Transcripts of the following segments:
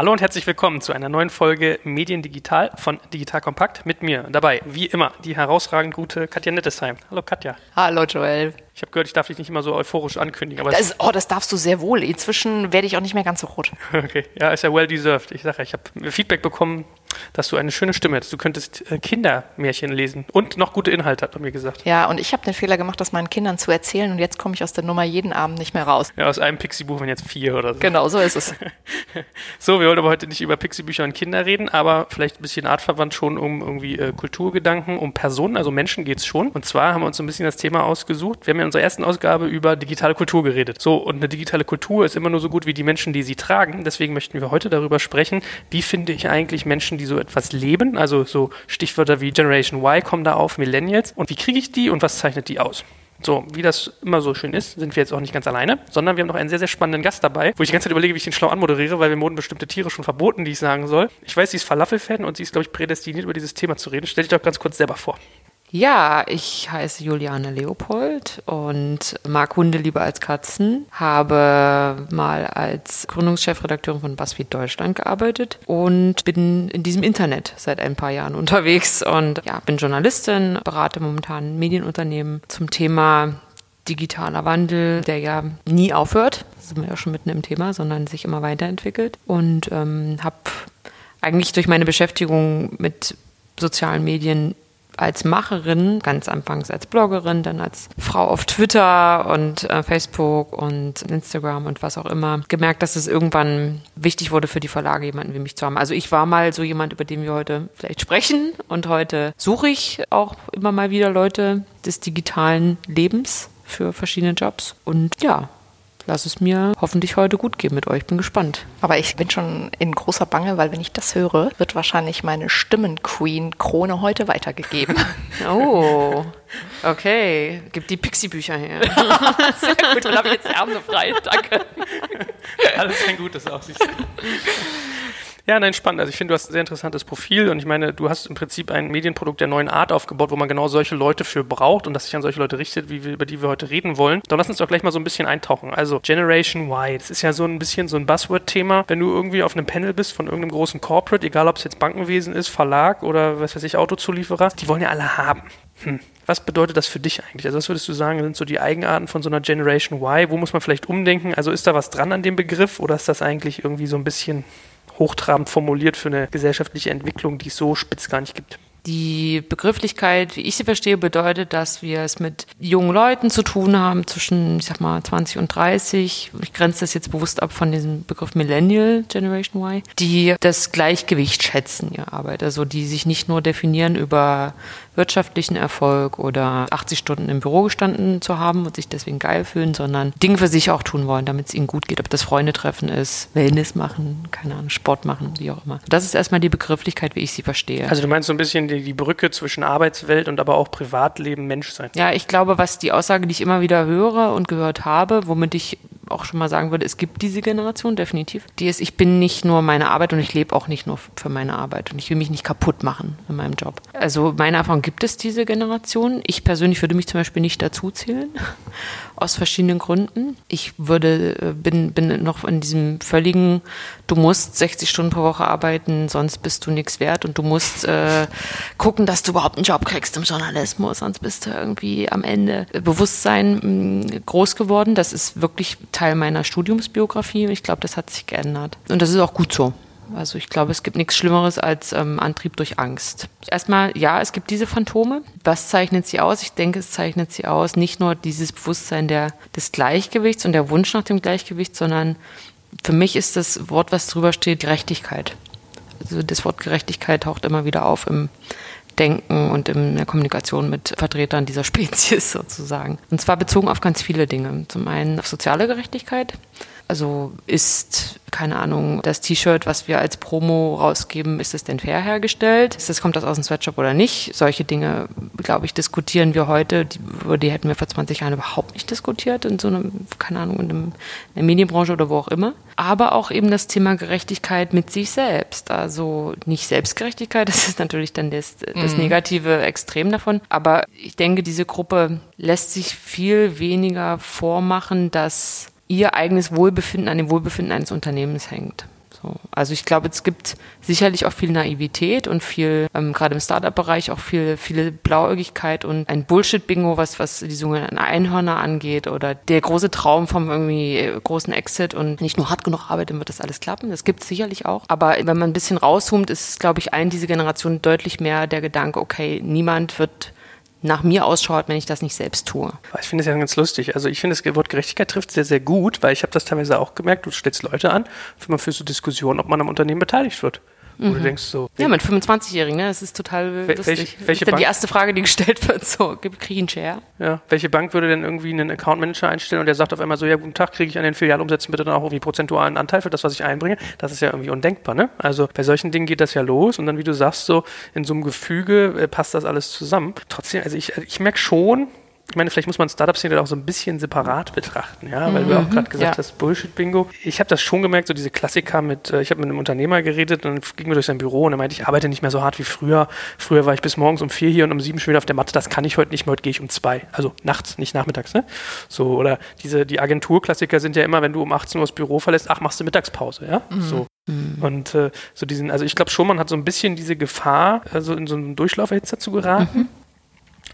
Hallo und herzlich willkommen zu einer neuen Folge Medien Digital von Digital Kompakt mit mir. Dabei, wie immer, die herausragend gute Katja Nettesheim. Hallo Katja. Hallo Joel. Ich habe gehört, ich darf dich nicht immer so euphorisch ankündigen. Aber das, oh, das darfst du sehr wohl. Inzwischen werde ich auch nicht mehr ganz so rot. Okay, ja, ist ja well deserved. Ich sage ich habe Feedback bekommen, dass du eine schöne Stimme hättest. Du könntest äh, Kindermärchen lesen und noch gute Inhalte, hat man mir gesagt. Ja, und ich habe den Fehler gemacht, das meinen Kindern zu erzählen und jetzt komme ich aus der Nummer jeden Abend nicht mehr raus. Ja, aus einem Pixie-Buch, wenn jetzt vier oder so. Genau, so ist es. so, wir wollen aber heute nicht über Pixie-Bücher und Kinder reden, aber vielleicht ein bisschen artverwandt schon um irgendwie äh, Kulturgedanken, um Personen, also Menschen geht es schon. Und zwar haben wir uns so ein bisschen das Thema ausgesucht. Wir haben ja in unserer ersten Ausgabe über digitale Kultur geredet. So, und eine digitale Kultur ist immer nur so gut wie die Menschen, die sie tragen. Deswegen möchten wir heute darüber sprechen, wie finde ich eigentlich Menschen, die so etwas leben. Also so Stichwörter wie Generation Y kommen da auf, Millennials. Und wie kriege ich die und was zeichnet die aus? So, wie das immer so schön ist, sind wir jetzt auch nicht ganz alleine, sondern wir haben noch einen sehr, sehr spannenden Gast dabei, wo ich die ganze Zeit überlege, wie ich den schlau anmoderiere, weil wir wurden bestimmte Tiere schon verboten, die ich sagen soll. Ich weiß, sie ist Falafel-Fan und sie ist, glaube ich, prädestiniert, über dieses Thema zu reden. Stell dich doch ganz kurz selber vor. Ja, ich heiße Juliane Leopold und mag Hunde lieber als Katzen, habe mal als Gründungschefredakteurin von BuzzFeed Deutschland gearbeitet und bin in diesem Internet seit ein paar Jahren unterwegs und ja, bin Journalistin, berate momentan Medienunternehmen zum Thema digitaler Wandel, der ja nie aufhört, das sind wir ja schon mitten im Thema, sondern sich immer weiterentwickelt. Und ähm, habe eigentlich durch meine Beschäftigung mit sozialen Medien als Macherin, ganz anfangs als Bloggerin, dann als Frau auf Twitter und äh, Facebook und Instagram und was auch immer, gemerkt, dass es irgendwann wichtig wurde für die Verlage, jemanden wie mich zu haben. Also ich war mal so jemand, über den wir heute vielleicht sprechen und heute suche ich auch immer mal wieder Leute des digitalen Lebens für verschiedene Jobs. Und ja, lass es mir hoffentlich heute gut gehen mit euch. Bin gespannt. Aber ich bin schon in großer Bange, weil wenn ich das höre, wird wahrscheinlich meine Stimmen-Queen-Krone heute weitergegeben. Oh, okay. Gib die Pixie-Bücher her. Sehr gut, dann habe ich jetzt die Arme frei. Danke. Alles ein Gutes du. Ja, nein, spannend. Also ich finde, du hast ein sehr interessantes Profil und ich meine, du hast im Prinzip ein Medienprodukt der neuen Art aufgebaut, wo man genau solche Leute für braucht und das sich an solche Leute richtet, wie wir, über die wir heute reden wollen. Dann lass uns doch gleich mal so ein bisschen eintauchen. Also Generation Y, das ist ja so ein bisschen so ein Buzzword-Thema. Wenn du irgendwie auf einem Panel bist von irgendeinem großen Corporate, egal ob es jetzt Bankenwesen ist, Verlag oder was weiß ich, Autozulieferer, die wollen ja alle haben. Hm. Was bedeutet das für dich eigentlich? Also was würdest du sagen, sind so die Eigenarten von so einer Generation Y? Wo muss man vielleicht umdenken? Also ist da was dran an dem Begriff oder ist das eigentlich irgendwie so ein bisschen hochtrabend formuliert für eine gesellschaftliche Entwicklung, die es so spitz gar nicht gibt. Die Begrifflichkeit, wie ich sie verstehe, bedeutet, dass wir es mit jungen Leuten zu tun haben, zwischen, ich sag mal, 20 und 30. Ich grenze das jetzt bewusst ab von diesem Begriff Millennial Generation Y, die das Gleichgewicht schätzen, ihre Arbeit. Also die sich nicht nur definieren über wirtschaftlichen Erfolg oder 80 Stunden im Büro gestanden zu haben und sich deswegen geil fühlen, sondern Dinge für sich auch tun wollen, damit es ihnen gut geht. Ob das Freundetreffen ist, Wellness machen, keine Ahnung, Sport machen, wie auch immer. Das ist erstmal die Begrifflichkeit, wie ich sie verstehe. Also du meinst so ein bisschen die, die Brücke zwischen Arbeitswelt und aber auch Privatleben, Menschsein. Ja, ich glaube, was die Aussage, die ich immer wieder höre und gehört habe, womit ich auch schon mal sagen würde, es gibt diese Generation definitiv. Die ist, ich bin nicht nur meine Arbeit und ich lebe auch nicht nur für meine Arbeit und ich will mich nicht kaputt machen in meinem Job. Also meine Erfahrung gibt es diese Generation. Ich persönlich würde mich zum Beispiel nicht dazu zählen, aus verschiedenen Gründen. Ich würde, äh, bin, bin noch in diesem völligen, du musst 60 Stunden pro Woche arbeiten, sonst bist du nichts wert und du musst äh, gucken, dass du überhaupt einen Job kriegst im Journalismus, sonst bist du irgendwie am Ende Bewusstsein mh, groß geworden. Das ist wirklich Teil meiner Studiumsbiografie. Ich glaube, das hat sich geändert. Und das ist auch gut so. Also ich glaube, es gibt nichts Schlimmeres als ähm, Antrieb durch Angst. Erstmal, ja, es gibt diese Phantome. Was zeichnet sie aus? Ich denke, es zeichnet sie aus nicht nur dieses Bewusstsein der, des Gleichgewichts und der Wunsch nach dem Gleichgewicht, sondern für mich ist das Wort, was drüber steht, Gerechtigkeit. Also das Wort Gerechtigkeit taucht immer wieder auf im Denken und in der Kommunikation mit Vertretern dieser Spezies sozusagen. Und zwar bezogen auf ganz viele Dinge. Zum einen auf soziale Gerechtigkeit. Also ist, keine Ahnung, das T-Shirt, was wir als Promo rausgeben, ist es denn fair hergestellt? Ist das, kommt das aus dem Sweatshop oder nicht? Solche Dinge, glaube ich, diskutieren wir heute, die, über die hätten wir vor 20 Jahren überhaupt nicht diskutiert, in so einem, keine Ahnung, in, einem, in der Medienbranche oder wo auch immer. Aber auch eben das Thema Gerechtigkeit mit sich selbst. Also nicht Selbstgerechtigkeit, das ist natürlich dann das, das mhm. negative Extrem davon. Aber ich denke, diese Gruppe lässt sich viel weniger vormachen, dass ihr eigenes Wohlbefinden an dem Wohlbefinden eines Unternehmens hängt. So. Also ich glaube, es gibt sicherlich auch viel Naivität und viel, ähm, gerade im Startup-Bereich, auch viel, viele Blauäugigkeit und ein Bullshit-Bingo, was, was die sogenannten Einhörner angeht oder der große Traum vom irgendwie äh, großen Exit und nicht nur hart genug arbeiten, wird das alles klappen. Das gibt es sicherlich auch. Aber wenn man ein bisschen rauszoomt, ist, glaube ich, allen diese Generation deutlich mehr der Gedanke, okay, niemand wird nach mir ausschaut, wenn ich das nicht selbst tue. Ich finde es ja ganz lustig. Also ich finde, das Wort Gerechtigkeit trifft sehr, sehr gut, weil ich habe das teilweise auch gemerkt, du stellst Leute an, für für so Diskussionen, ob man am Unternehmen beteiligt wird. Wo mhm. du denkst so. Ja, mit 25-Jährigen, ne? Das ist total lustig. Welche, welche das ist dann die erste Frage, die gestellt wird, so, kriege ich einen Share? Ja. Welche Bank würde denn irgendwie einen Account Manager einstellen und der sagt auf einmal so, ja, guten Tag, kriege ich an den Filialumsätzen bitte dann auch irgendwie prozentualen Anteil für das, was ich einbringe? Das ist ja irgendwie undenkbar, ne? Also bei solchen Dingen geht das ja los und dann, wie du sagst, so in so einem Gefüge äh, passt das alles zusammen. Trotzdem, also ich, ich merke schon, ich meine, vielleicht muss man Startup-Szene auch so ein bisschen separat betrachten, ja, weil mhm. du auch gerade gesagt ja. hast, Bullshit-Bingo. Ich habe das schon gemerkt, so diese Klassiker mit, äh, ich habe mit einem Unternehmer geredet und dann ging mir durch sein Büro und er meinte, ich arbeite nicht mehr so hart wie früher. Früher war ich bis morgens um vier hier und um sieben schon wieder auf der Matte, das kann ich heute nicht mehr, heute gehe ich um zwei. Also nachts, nicht nachmittags, ne? So, oder diese, die Agenturklassiker sind ja immer, wenn du um 18 Uhr das Büro verlässt, ach, machst du Mittagspause, ja? Mhm. So. Mhm. Und äh, so diesen, also ich glaube schon, man hat so ein bisschen diese Gefahr, also in so einen Durchlauf jetzt dazu geraten. Mhm.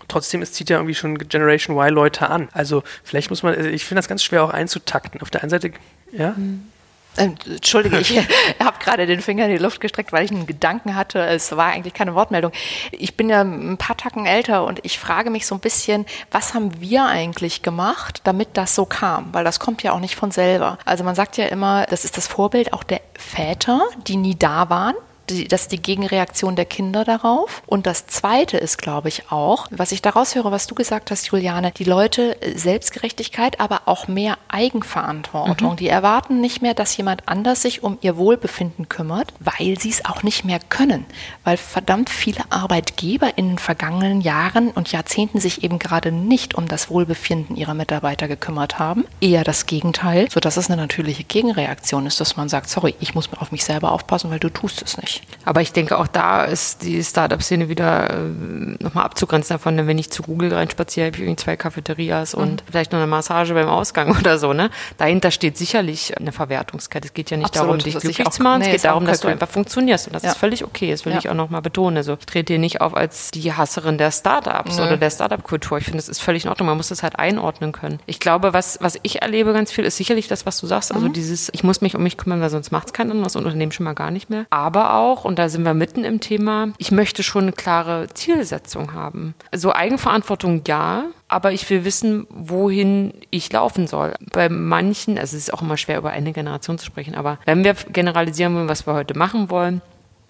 Trotzdem, es zieht ja irgendwie schon Generation Y Leute an. Also vielleicht muss man, also ich finde das ganz schwer auch einzutakten. Auf der einen Seite, ja. Mhm. Entschuldige, ich habe gerade den Finger in die Luft gestreckt, weil ich einen Gedanken hatte. Es war eigentlich keine Wortmeldung. Ich bin ja ein paar Tacken älter und ich frage mich so ein bisschen, was haben wir eigentlich gemacht, damit das so kam? Weil das kommt ja auch nicht von selber. Also man sagt ja immer, das ist das Vorbild auch der Väter, die nie da waren die, das ist die Gegenreaktion der Kinder darauf. Und das Zweite ist, glaube ich, auch, was ich daraus höre, was du gesagt hast, Juliane, die Leute äh, Selbstgerechtigkeit, aber auch mehr Eigenverantwortung. Mhm. Die erwarten nicht mehr, dass jemand anders sich um ihr Wohlbefinden kümmert, weil sie es auch nicht mehr können. Weil verdammt viele Arbeitgeber in den vergangenen Jahren und Jahrzehnten sich eben gerade nicht um das Wohlbefinden ihrer Mitarbeiter gekümmert haben. Eher das Gegenteil, sodass es eine natürliche Gegenreaktion ist, dass man sagt, sorry, ich muss auf mich selber aufpassen, weil du tust es nicht. Aber ich denke, auch da ist die Startup-Szene wieder äh, nochmal abzugrenzen davon, wenn ich zu Google reinspaziere, habe ich irgendwie zwei Cafeterias mhm. und vielleicht noch eine Massage beim Ausgang oder so. Ne? Dahinter steht sicherlich eine Verwertungskette. Es geht ja nicht Absolut, darum, dich glücklich zu machen, nee, es geht darum, dass du einfach funktionierst. Und das ja. ist völlig okay. Das will ja. ich auch nochmal betonen. Also ich trete hier nicht auf als die Hasserin der Startups oder der Startup-Kultur. Ich finde, das ist völlig in Ordnung. Man muss das halt einordnen können. Ich glaube, was, was ich erlebe ganz viel, ist sicherlich das, was du sagst. Also mhm. dieses, ich muss mich um mich kümmern, weil sonst macht es kein anderes Unternehmen schon mal gar nicht mehr. Aber auch auch, und da sind wir mitten im Thema, ich möchte schon eine klare Zielsetzung haben. Also Eigenverantwortung ja, aber ich will wissen, wohin ich laufen soll. Bei manchen, also es ist auch immer schwer über eine Generation zu sprechen, aber wenn wir generalisieren wollen, was wir heute machen wollen,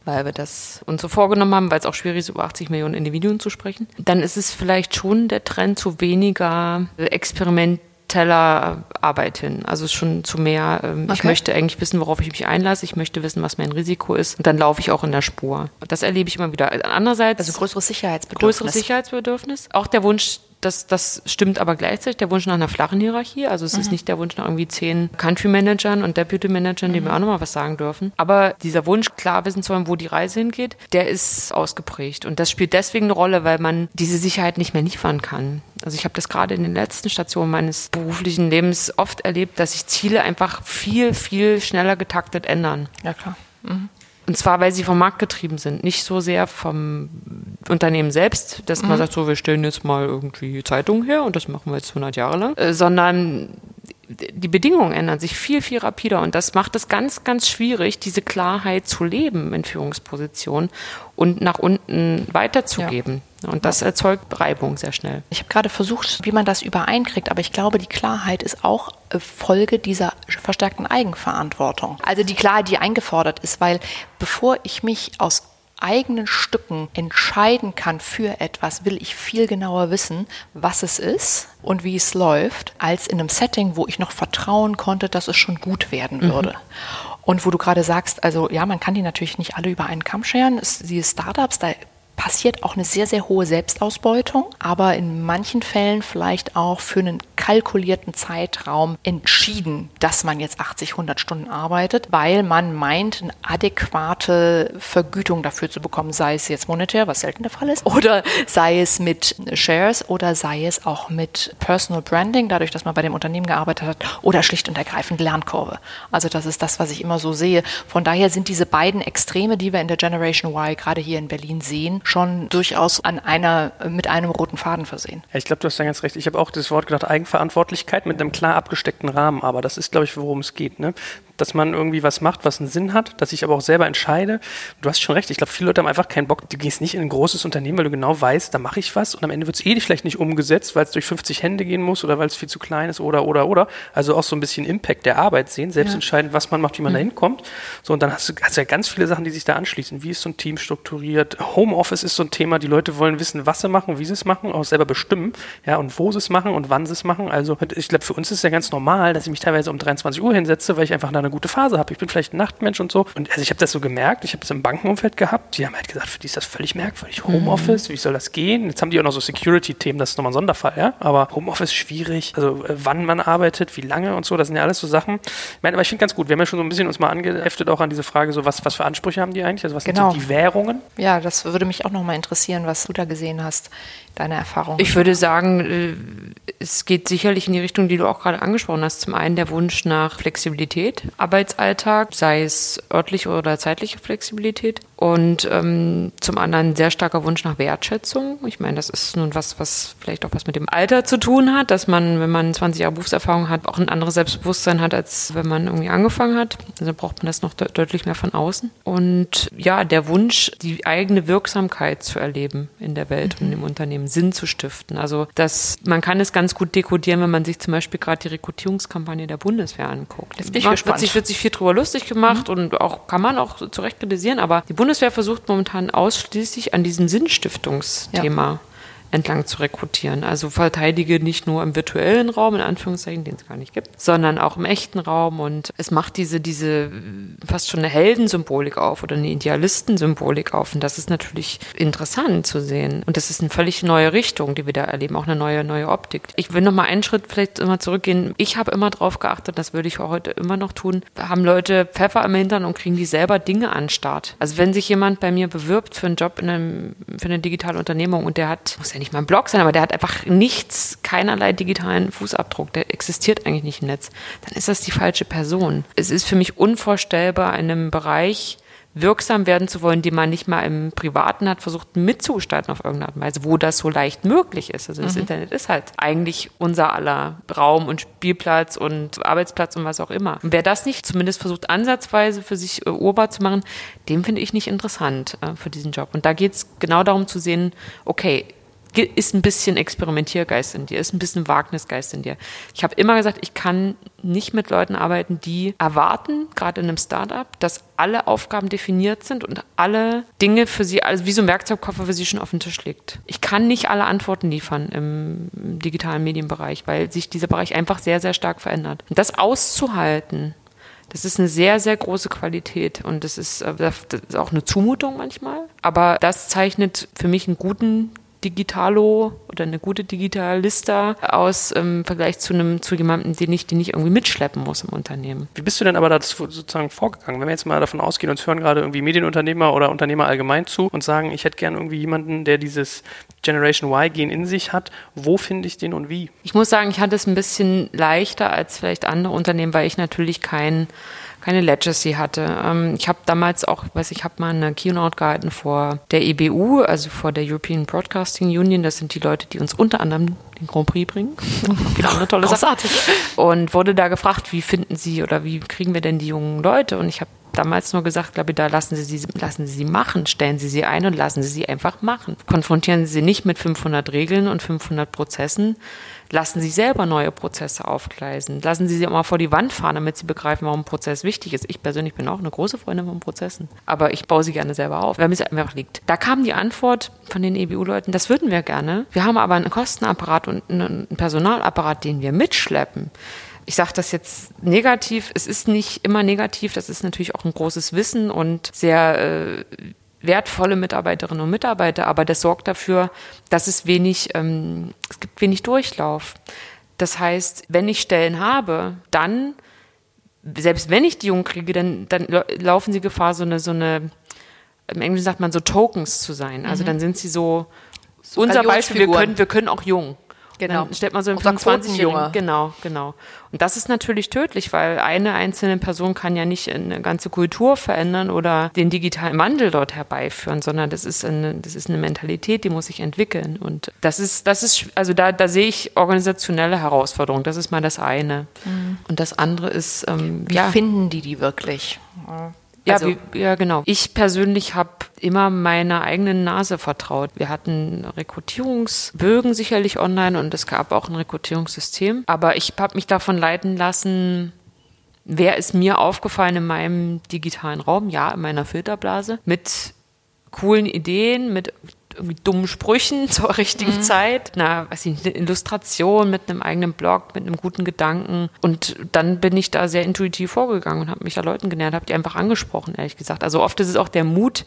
weil wir das uns so vorgenommen haben, weil es auch schwierig ist, über 80 Millionen Individuen zu sprechen, dann ist es vielleicht schon der Trend zu weniger Experiment Tellerarbeit hin. Also schon zu mehr, ähm, okay. ich möchte eigentlich wissen, worauf ich mich einlasse, ich möchte wissen, was mein Risiko ist und dann laufe ich auch in der Spur. Das erlebe ich immer wieder. Andererseits. Also größeres Sicherheitsbedürfnis. Größeres Sicherheitsbedürfnis. Auch der Wunsch, das, das stimmt aber gleichzeitig der Wunsch nach einer flachen Hierarchie. Also es mhm. ist nicht der Wunsch nach irgendwie zehn Country Managern und Deputy Managern, die mhm. mir auch nochmal was sagen dürfen. Aber dieser Wunsch, klar wissen zu wollen, wo die Reise hingeht, der ist ausgeprägt. Und das spielt deswegen eine Rolle, weil man diese Sicherheit nicht mehr liefern kann. Also ich habe das gerade in den letzten Stationen meines beruflichen Lebens oft erlebt, dass sich Ziele einfach viel, viel schneller getaktet ändern. Ja, klar. Mhm. Und zwar, weil sie vom Markt getrieben sind, nicht so sehr vom Unternehmen selbst, dass mhm. man sagt, so, wir stellen jetzt mal irgendwie Zeitungen her und das machen wir jetzt 100 Jahre lang, äh, sondern die Bedingungen ändern sich viel, viel rapider und das macht es ganz, ganz schwierig, diese Klarheit zu leben in Führungspositionen und nach unten weiterzugeben. Ja. Und das erzeugt Reibung sehr schnell. Ich habe gerade versucht, wie man das übereinkriegt, aber ich glaube, die Klarheit ist auch äh, Folge dieser verstärkten Eigenverantwortung. Also die Klarheit, die eingefordert ist, weil bevor ich mich aus eigenen Stücken entscheiden kann für etwas, will ich viel genauer wissen, was es ist und wie es läuft, als in einem Setting, wo ich noch vertrauen konnte, dass es schon gut werden mhm. würde. Mhm. Und wo du gerade sagst, also ja, man kann die natürlich nicht alle über einen Kamm scheren. Es, die Startups, da passiert auch eine sehr, sehr hohe Selbstausbeutung, aber in manchen Fällen vielleicht auch für einen kalkulierten Zeitraum entschieden, dass man jetzt 80, 100 Stunden arbeitet, weil man meint, eine adäquate Vergütung dafür zu bekommen, sei es jetzt monetär, was selten der Fall ist, oder sei es mit Shares oder sei es auch mit Personal Branding, dadurch, dass man bei dem Unternehmen gearbeitet hat, oder schlicht und ergreifend Lernkurve. Also das ist das, was ich immer so sehe. Von daher sind diese beiden Extreme, die wir in der Generation Y gerade hier in Berlin sehen, schon durchaus an einer, mit einem roten Faden versehen. Ja, ich glaube, du hast da ganz recht. Ich habe auch das Wort gedacht, Eigenverantwortlichkeit mit einem klar abgesteckten Rahmen, aber das ist, glaube ich, worum es geht. Ne? Dass man irgendwie was macht, was einen Sinn hat, dass ich aber auch selber entscheide. Du hast schon recht, ich glaube, viele Leute haben einfach keinen Bock. Du gehst nicht in ein großes Unternehmen, weil du genau weißt, da mache ich was und am Ende wird es eh vielleicht nicht umgesetzt, weil es durch 50 Hände gehen muss oder weil es viel zu klein ist oder, oder, oder. Also auch so ein bisschen Impact der Arbeit sehen, selbst ja. entscheiden, was man macht, wie man mhm. da hinkommt. So, und dann hast du, hast ja ganz viele Sachen, die sich da anschließen. Wie ist so ein Team strukturiert? Homeoffice ist so ein Thema, die Leute wollen wissen, was sie machen, wie sie es machen, auch selber bestimmen, ja, und wo sie es machen und wann sie es machen. Also ich glaube, für uns ist es ja ganz normal, dass ich mich teilweise um 23 Uhr hinsetze, weil ich einfach da eine gute Phase habe. Ich bin vielleicht ein Nachtmensch und so. Und also ich habe das so gemerkt, ich habe das im Bankenumfeld gehabt. Die haben halt gesagt, für die ist das völlig merkwürdig. Homeoffice, mhm. wie soll das gehen? Jetzt haben die auch noch so Security-Themen, das ist nochmal ein Sonderfall, ja. Aber Homeoffice schwierig. Also äh, wann man arbeitet, wie lange und so, das sind ja alles so Sachen. Ich meine, aber ich finde ganz gut, wir haben ja schon so ein bisschen uns mal angeheftet auch an diese Frage, so was, was für Ansprüche haben die eigentlich? Also was genau. sind so die Währungen? Ja, das würde mich auch nochmal interessieren, was du da gesehen hast deine Erfahrung? Ich würde sagen, äh, es geht sicherlich in die Richtung, die du auch gerade angesprochen hast. Zum einen der Wunsch nach Flexibilität, Arbeitsalltag, sei es örtliche oder zeitliche Flexibilität. Und ähm, zum anderen sehr starker Wunsch nach Wertschätzung. Ich meine, das ist nun was, was vielleicht auch was mit dem Alter zu tun hat, dass man, wenn man 20 Jahre Berufserfahrung hat, auch ein anderes Selbstbewusstsein hat, als wenn man irgendwie angefangen hat. Also braucht man das noch de deutlich mehr von außen. Und ja, der Wunsch, die eigene Wirksamkeit zu erleben in der Welt mhm. und im Unternehmen Sinn zu stiften. Also das, man kann es ganz gut dekodieren, wenn man sich zum Beispiel gerade die Rekrutierungskampagne der Bundeswehr anguckt. Jetzt bin ich gespannt. Wird sich, wird sich viel drüber lustig gemacht mhm. und auch kann man auch zu Recht kritisieren, aber die Bundeswehr versucht momentan ausschließlich an diesem Sinnstiftungsthema ja entlang zu rekrutieren. Also verteidige nicht nur im virtuellen Raum, in Anführungszeichen, den es gar nicht gibt, sondern auch im echten Raum. Und es macht diese, diese fast schon eine Heldensymbolik auf oder eine Idealistensymbolik auf. Und das ist natürlich interessant zu sehen. Und das ist eine völlig neue Richtung, die wir da erleben, auch eine neue, neue Optik. Ich will noch mal einen Schritt vielleicht immer zurückgehen. Ich habe immer darauf geachtet, das würde ich auch heute immer noch tun, haben Leute Pfeffer im Hintern und kriegen die selber Dinge an Start. Also wenn sich jemand bei mir bewirbt für einen Job in einem, für eine digitale Unternehmung und der hat, muss ja nicht mal ein Blog sein, aber der hat einfach nichts, keinerlei digitalen Fußabdruck, der existiert eigentlich nicht im Netz, dann ist das die falsche Person. Es ist für mich unvorstellbar, in einem Bereich wirksam werden zu wollen, den man nicht mal im Privaten hat versucht mitzugestalten auf irgendeine Art und Weise, wo das so leicht möglich ist. Also das mhm. Internet ist halt eigentlich unser aller Raum und Spielplatz und Arbeitsplatz und was auch immer. Und wer das nicht zumindest versucht, ansatzweise für sich äh, urbar zu machen, dem finde ich nicht interessant äh, für diesen Job. Und da geht es genau darum zu sehen, okay, ist ein bisschen Experimentiergeist in dir, ist ein bisschen Wagnisgeist in dir. Ich habe immer gesagt, ich kann nicht mit Leuten arbeiten, die erwarten, gerade in einem Startup, dass alle Aufgaben definiert sind und alle Dinge für sie, also wie so ein Werkzeugkoffer für sie schon auf dem Tisch liegt. Ich kann nicht alle Antworten liefern im digitalen Medienbereich, weil sich dieser Bereich einfach sehr, sehr stark verändert. Und das auszuhalten, das ist eine sehr, sehr große Qualität und das ist, äh, das ist auch eine Zumutung manchmal. Aber das zeichnet für mich einen guten Digitalo oder eine gute Digitalista aus im Vergleich zu einem zu jemandem, den ich, den ich irgendwie mitschleppen muss im Unternehmen. Wie bist du denn aber da sozusagen vorgegangen? Wenn wir jetzt mal davon ausgehen, uns hören gerade irgendwie Medienunternehmer oder Unternehmer allgemein zu und sagen, ich hätte gerne irgendwie jemanden, der dieses Generation Y-Gen in sich hat, wo finde ich den und wie? Ich muss sagen, ich hatte es ein bisschen leichter als vielleicht andere Unternehmen, weil ich natürlich kein keine Legacy hatte. Ähm, ich habe damals auch, weiß ich, habe mal eine Keynote gehalten vor der EBU, also vor der European Broadcasting Union. Das sind die Leute, die uns unter anderem den Grand Prix bringen. Wieder eine tolle Großartig. Sache. Und wurde da gefragt, wie finden Sie oder wie kriegen wir denn die jungen Leute? Und ich habe damals nur gesagt, glaube ich, da lassen Sie sie, lassen Sie sie machen, stellen Sie sie ein und lassen Sie sie einfach machen. Konfrontieren Sie sie nicht mit 500 Regeln und 500 Prozessen, Lassen Sie selber neue Prozesse aufgleisen. Lassen Sie sie auch mal vor die Wand fahren, damit Sie begreifen, warum ein Prozess wichtig ist. Ich persönlich bin auch eine große Freundin von Prozessen. Aber ich baue sie gerne selber auf, weil mir es einfach liegt. Da kam die Antwort von den EBU-Leuten, das würden wir gerne. Wir haben aber einen Kostenapparat und einen Personalapparat, den wir mitschleppen ich sage das jetzt negativ, es ist nicht immer negativ, das ist natürlich auch ein großes Wissen und sehr äh, wertvolle Mitarbeiterinnen und Mitarbeiter, aber das sorgt dafür, dass es wenig, ähm, es gibt wenig Durchlauf. Das heißt, wenn ich Stellen habe, dann, selbst wenn ich die Jungen kriege, dann, dann laufen sie Gefahr, so eine, so eine, im Englischen sagt man so Tokens zu sein. Also mhm. dann sind sie so, unser Beispiel, wir können, wir können auch jung. Genau. Dann stellt man so einen 25-Jährigen. Genau, genau. Und das ist natürlich tödlich, weil eine einzelne Person kann ja nicht eine ganze Kultur verändern oder den digitalen Wandel dort herbeiführen, sondern das ist eine, das ist eine Mentalität, die muss sich entwickeln. Und das ist, das ist, also da, da sehe ich organisationelle Herausforderungen. Das ist mal das eine. Mhm. Und das andere ist, ähm, wie ja, finden die die wirklich? Ja, also, wie, ja, genau. Ich persönlich habe immer meiner eigenen Nase vertraut. Wir hatten Rekrutierungsbögen sicherlich online und es gab auch ein Rekrutierungssystem. Aber ich habe mich davon leiten lassen, wer ist mir aufgefallen in meinem digitalen Raum, ja, in meiner Filterblase, mit coolen Ideen, mit irgendwie dummen Sprüchen zur richtigen mhm. Zeit, na, weiß ich nicht, eine Illustration mit einem eigenen Blog, mit einem guten Gedanken. Und dann bin ich da sehr intuitiv vorgegangen und habe mich da Leuten genähert, habe die einfach angesprochen, ehrlich gesagt. Also oft ist es auch der Mut,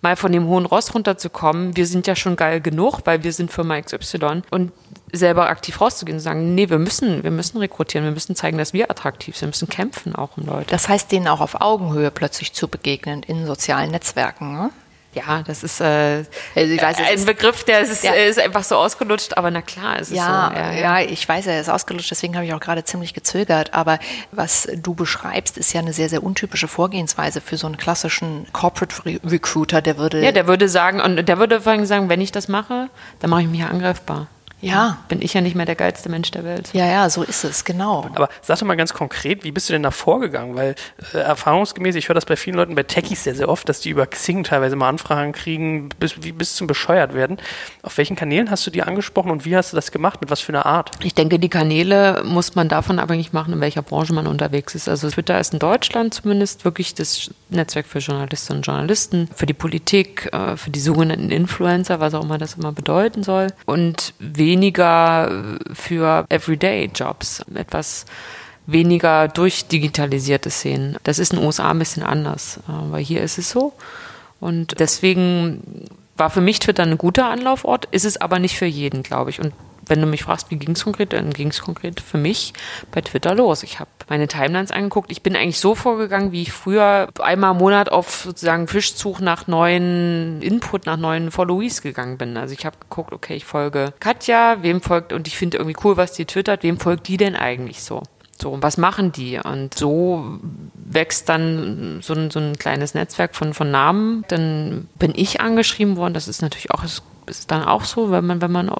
mal von dem hohen Ross runterzukommen. Wir sind ja schon geil genug, weil wir sind Firma XY und selber aktiv rauszugehen und sagen, nee, wir müssen, wir müssen rekrutieren, wir müssen zeigen, dass wir attraktiv sind, wir müssen kämpfen auch um Leute. Das heißt, denen auch auf Augenhöhe plötzlich zu begegnen in sozialen Netzwerken, ne? Ja, das ist äh, also weiß, ein Begriff, der ist, ja. ist, einfach so ausgelutscht, aber na klar, es ja, ist so. Ja, ja, ich weiß, er ist ausgelutscht, deswegen habe ich auch gerade ziemlich gezögert. Aber was du beschreibst, ist ja eine sehr, sehr untypische Vorgehensweise für so einen klassischen Corporate Recruiter, der würde. Ja, der würde sagen, und der würde vor allem sagen, wenn ich das mache, dann mache ich mich angreifbar. Ja. Bin ich ja nicht mehr der geilste Mensch der Welt. Ja, ja, so ist es, genau. Aber sag doch mal ganz konkret, wie bist du denn da vorgegangen? Weil äh, erfahrungsgemäß, ich höre das bei vielen Leuten, bei Techies sehr, sehr oft, dass die über Xing teilweise mal Anfragen kriegen, bis, wie bis zum bescheuert werden. Auf welchen Kanälen hast du die angesprochen und wie hast du das gemacht? Mit was für einer Art? Ich denke, die Kanäle muss man davon abhängig machen, in welcher Branche man unterwegs ist. Also Twitter ist in Deutschland zumindest wirklich das Netzwerk für Journalistinnen und Journalisten, für die Politik, äh, für die sogenannten Influencer, was auch immer das immer bedeuten soll. Und wie weniger für Everyday-Jobs, etwas weniger durchdigitalisierte Szenen. Das ist in den USA ein bisschen anders, aber hier ist es so. Und deswegen war für mich Twitter ein guter Anlaufort, ist es aber nicht für jeden, glaube ich. Und wenn du mich fragst, wie ging es konkret, dann ging es konkret für mich bei Twitter los. Ich habe meine Timelines angeguckt. Ich bin eigentlich so vorgegangen, wie ich früher einmal im Monat auf sozusagen Fischzug nach neuen Input, nach neuen Followees gegangen bin. Also ich habe geguckt, okay, ich folge Katja, wem folgt, und ich finde irgendwie cool, was die twittert, wem folgt die denn eigentlich so? So, und was machen die? Und so wächst dann so ein, so ein kleines Netzwerk von, von Namen. Dann bin ich angeschrieben worden. Das ist natürlich auch, ist dann auch so, wenn man, wenn man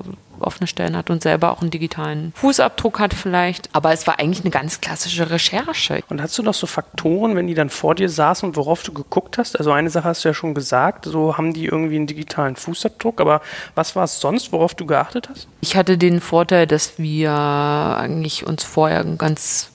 offene Stellen hat und selber auch einen digitalen Fußabdruck hat vielleicht. Aber es war eigentlich eine ganz klassische Recherche. Und hast du noch so Faktoren, wenn die dann vor dir saßen und worauf du geguckt hast? Also eine Sache hast du ja schon gesagt, so haben die irgendwie einen digitalen Fußabdruck, aber was war es sonst, worauf du geachtet hast? Ich hatte den Vorteil, dass wir eigentlich uns vorher ganz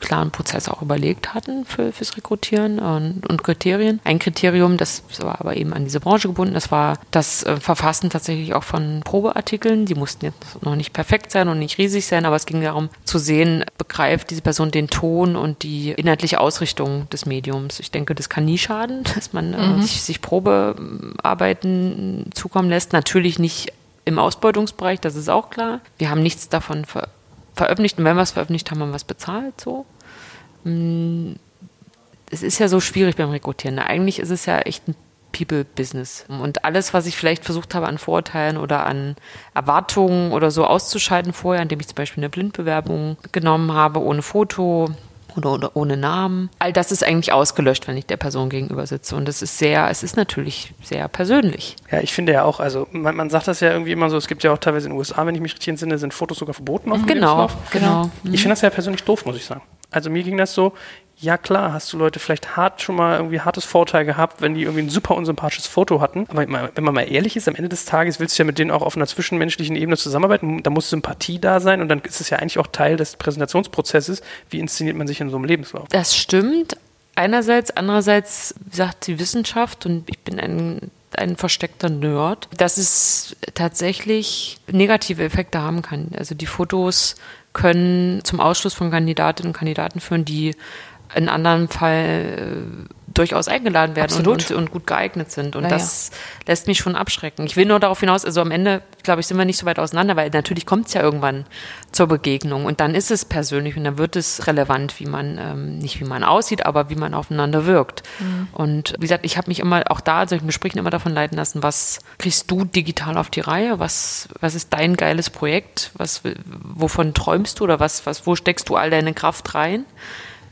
klaren Prozess auch überlegt hatten für, fürs Rekrutieren und, und, Kriterien. Ein Kriterium, das war aber eben an diese Branche gebunden, das war das äh, Verfassen tatsächlich auch von Probeartikeln. Die mussten jetzt noch nicht perfekt sein und nicht riesig sein, aber es ging darum zu sehen, begreift diese Person den Ton und die inhaltliche Ausrichtung des Mediums. Ich denke, das kann nie schaden, dass man äh, mhm. sich, sich Probearbeiten zukommen lässt. Natürlich nicht im Ausbeutungsbereich, das ist auch klar. Wir haben nichts davon ver veröffentlicht und wenn wir es veröffentlicht haben, haben wir es bezahlt so. Mm, es ist ja so schwierig beim Rekrutieren. Eigentlich ist es ja echt ein People-Business. Und alles, was ich vielleicht versucht habe an Vorurteilen oder an Erwartungen oder so auszuschalten vorher, indem ich zum Beispiel eine Blindbewerbung genommen habe, ohne Foto, oder, oder ohne Namen. All das ist eigentlich ausgelöscht, wenn ich der Person gegenüber sitze. Und es ist sehr, es ist natürlich sehr persönlich. Ja, ich finde ja auch, also man, man sagt das ja irgendwie immer so, es gibt ja auch teilweise in den USA, wenn ich mich richtig entsinne, sind Fotos sogar verboten auf dem Genau, Lebenslauf. genau. Ich finde das ja persönlich doof, muss ich sagen. Also mir ging das so, ja klar, hast du Leute vielleicht hart schon mal irgendwie hartes Vorteil gehabt, wenn die irgendwie ein super unsympathisches Foto hatten. Aber wenn man mal ehrlich ist, am Ende des Tages willst du ja mit denen auch auf einer zwischenmenschlichen Ebene zusammenarbeiten. Da muss Sympathie da sein und dann ist es ja eigentlich auch Teil des Präsentationsprozesses. Wie inszeniert man sich in so einem Lebenslauf? Das stimmt. Einerseits, andererseits sagt die Wissenschaft und ich bin ein ein versteckter Nerd, dass es tatsächlich negative Effekte haben kann. Also die Fotos können zum Ausschluss von Kandidatinnen und Kandidaten führen, die in anderem Fall äh, durchaus eingeladen werden und, und, und gut geeignet sind. Und Na ja. das lässt mich schon abschrecken. Ich will nur darauf hinaus, also am Ende, glaube ich, sind wir nicht so weit auseinander, weil natürlich kommt es ja irgendwann zur Begegnung und dann ist es persönlich und dann wird es relevant, wie man, ähm, nicht wie man aussieht, aber wie man aufeinander wirkt. Mhm. Und wie gesagt, ich habe mich immer auch da, solchen Gesprächen immer davon leiten lassen, was kriegst du digital auf die Reihe? Was, was ist dein geiles Projekt? Was, wovon träumst du oder was, was, wo steckst du all deine Kraft rein?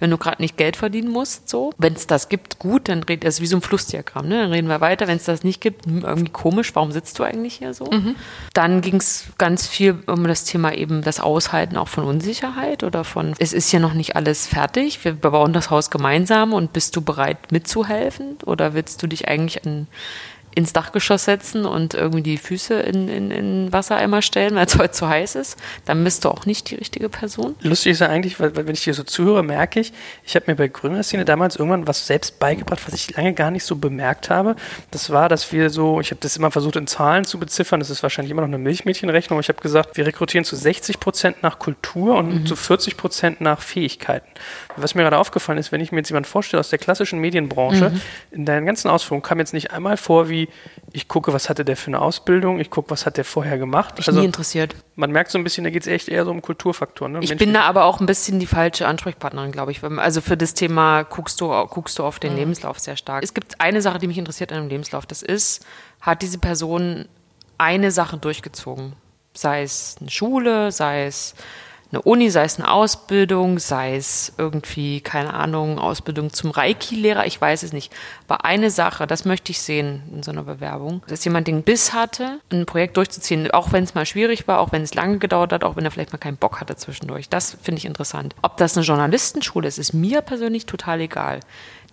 Wenn du gerade nicht Geld verdienen musst, so. Wenn es das gibt, gut, dann redet es wie so ein Flussdiagramm, ne? Dann reden wir weiter. Wenn es das nicht gibt, hm, irgendwie komisch, warum sitzt du eigentlich hier so? Dann ging es ganz viel um das Thema eben das Aushalten auch von Unsicherheit oder von, es ist ja noch nicht alles fertig, wir bauen das Haus gemeinsam und bist du bereit mitzuhelfen? Oder willst du dich eigentlich an ins Dachgeschoss setzen und irgendwie die Füße in, in, in Wassereimer stellen, weil es heute zu heiß ist, dann bist du auch nicht die richtige Person. Lustig ist ja eigentlich, weil, weil wenn ich dir so zuhöre, merke ich, ich habe mir bei Gründerszene damals irgendwann was selbst beigebracht, was ich lange gar nicht so bemerkt habe. Das war, dass wir so, ich habe das immer versucht in Zahlen zu beziffern, das ist wahrscheinlich immer noch eine Milchmädchenrechnung, ich habe gesagt, wir rekrutieren zu 60 Prozent nach Kultur und zu 40 Prozent nach Fähigkeiten. Was mir gerade aufgefallen ist, wenn ich mir jetzt jemanden vorstelle aus der klassischen Medienbranche, in deinen ganzen Ausführungen kam jetzt nicht einmal vor, wie ich gucke, was hatte der für eine Ausbildung, ich gucke, was hat der vorher gemacht. Mich nie interessiert. man merkt so ein bisschen, da geht es echt eher so um Kulturfaktoren. Ne? Ich Menschen- bin da aber auch ein bisschen die falsche Ansprechpartnerin, glaube ich. Also für das Thema guckst du, guckst du auf den Lebenslauf sehr stark. Es gibt eine Sache, die mich interessiert an dem Lebenslauf. Das ist, hat diese Person eine Sache durchgezogen? Sei es eine Schule, sei es eine Uni, sei es eine Ausbildung, sei es irgendwie, keine Ahnung, Ausbildung zum Reiki-Lehrer, ich weiß es nicht. Aber eine Sache, das möchte ich sehen in so einer Bewerbung, dass jemand den Biss hatte, ein Projekt durchzuziehen, auch wenn es mal schwierig war, auch wenn es lange gedauert hat, auch wenn er vielleicht mal keinen Bock hatte zwischendurch. Das finde ich interessant. Ob das eine Journalistenschule ist, ist mir persönlich total egal.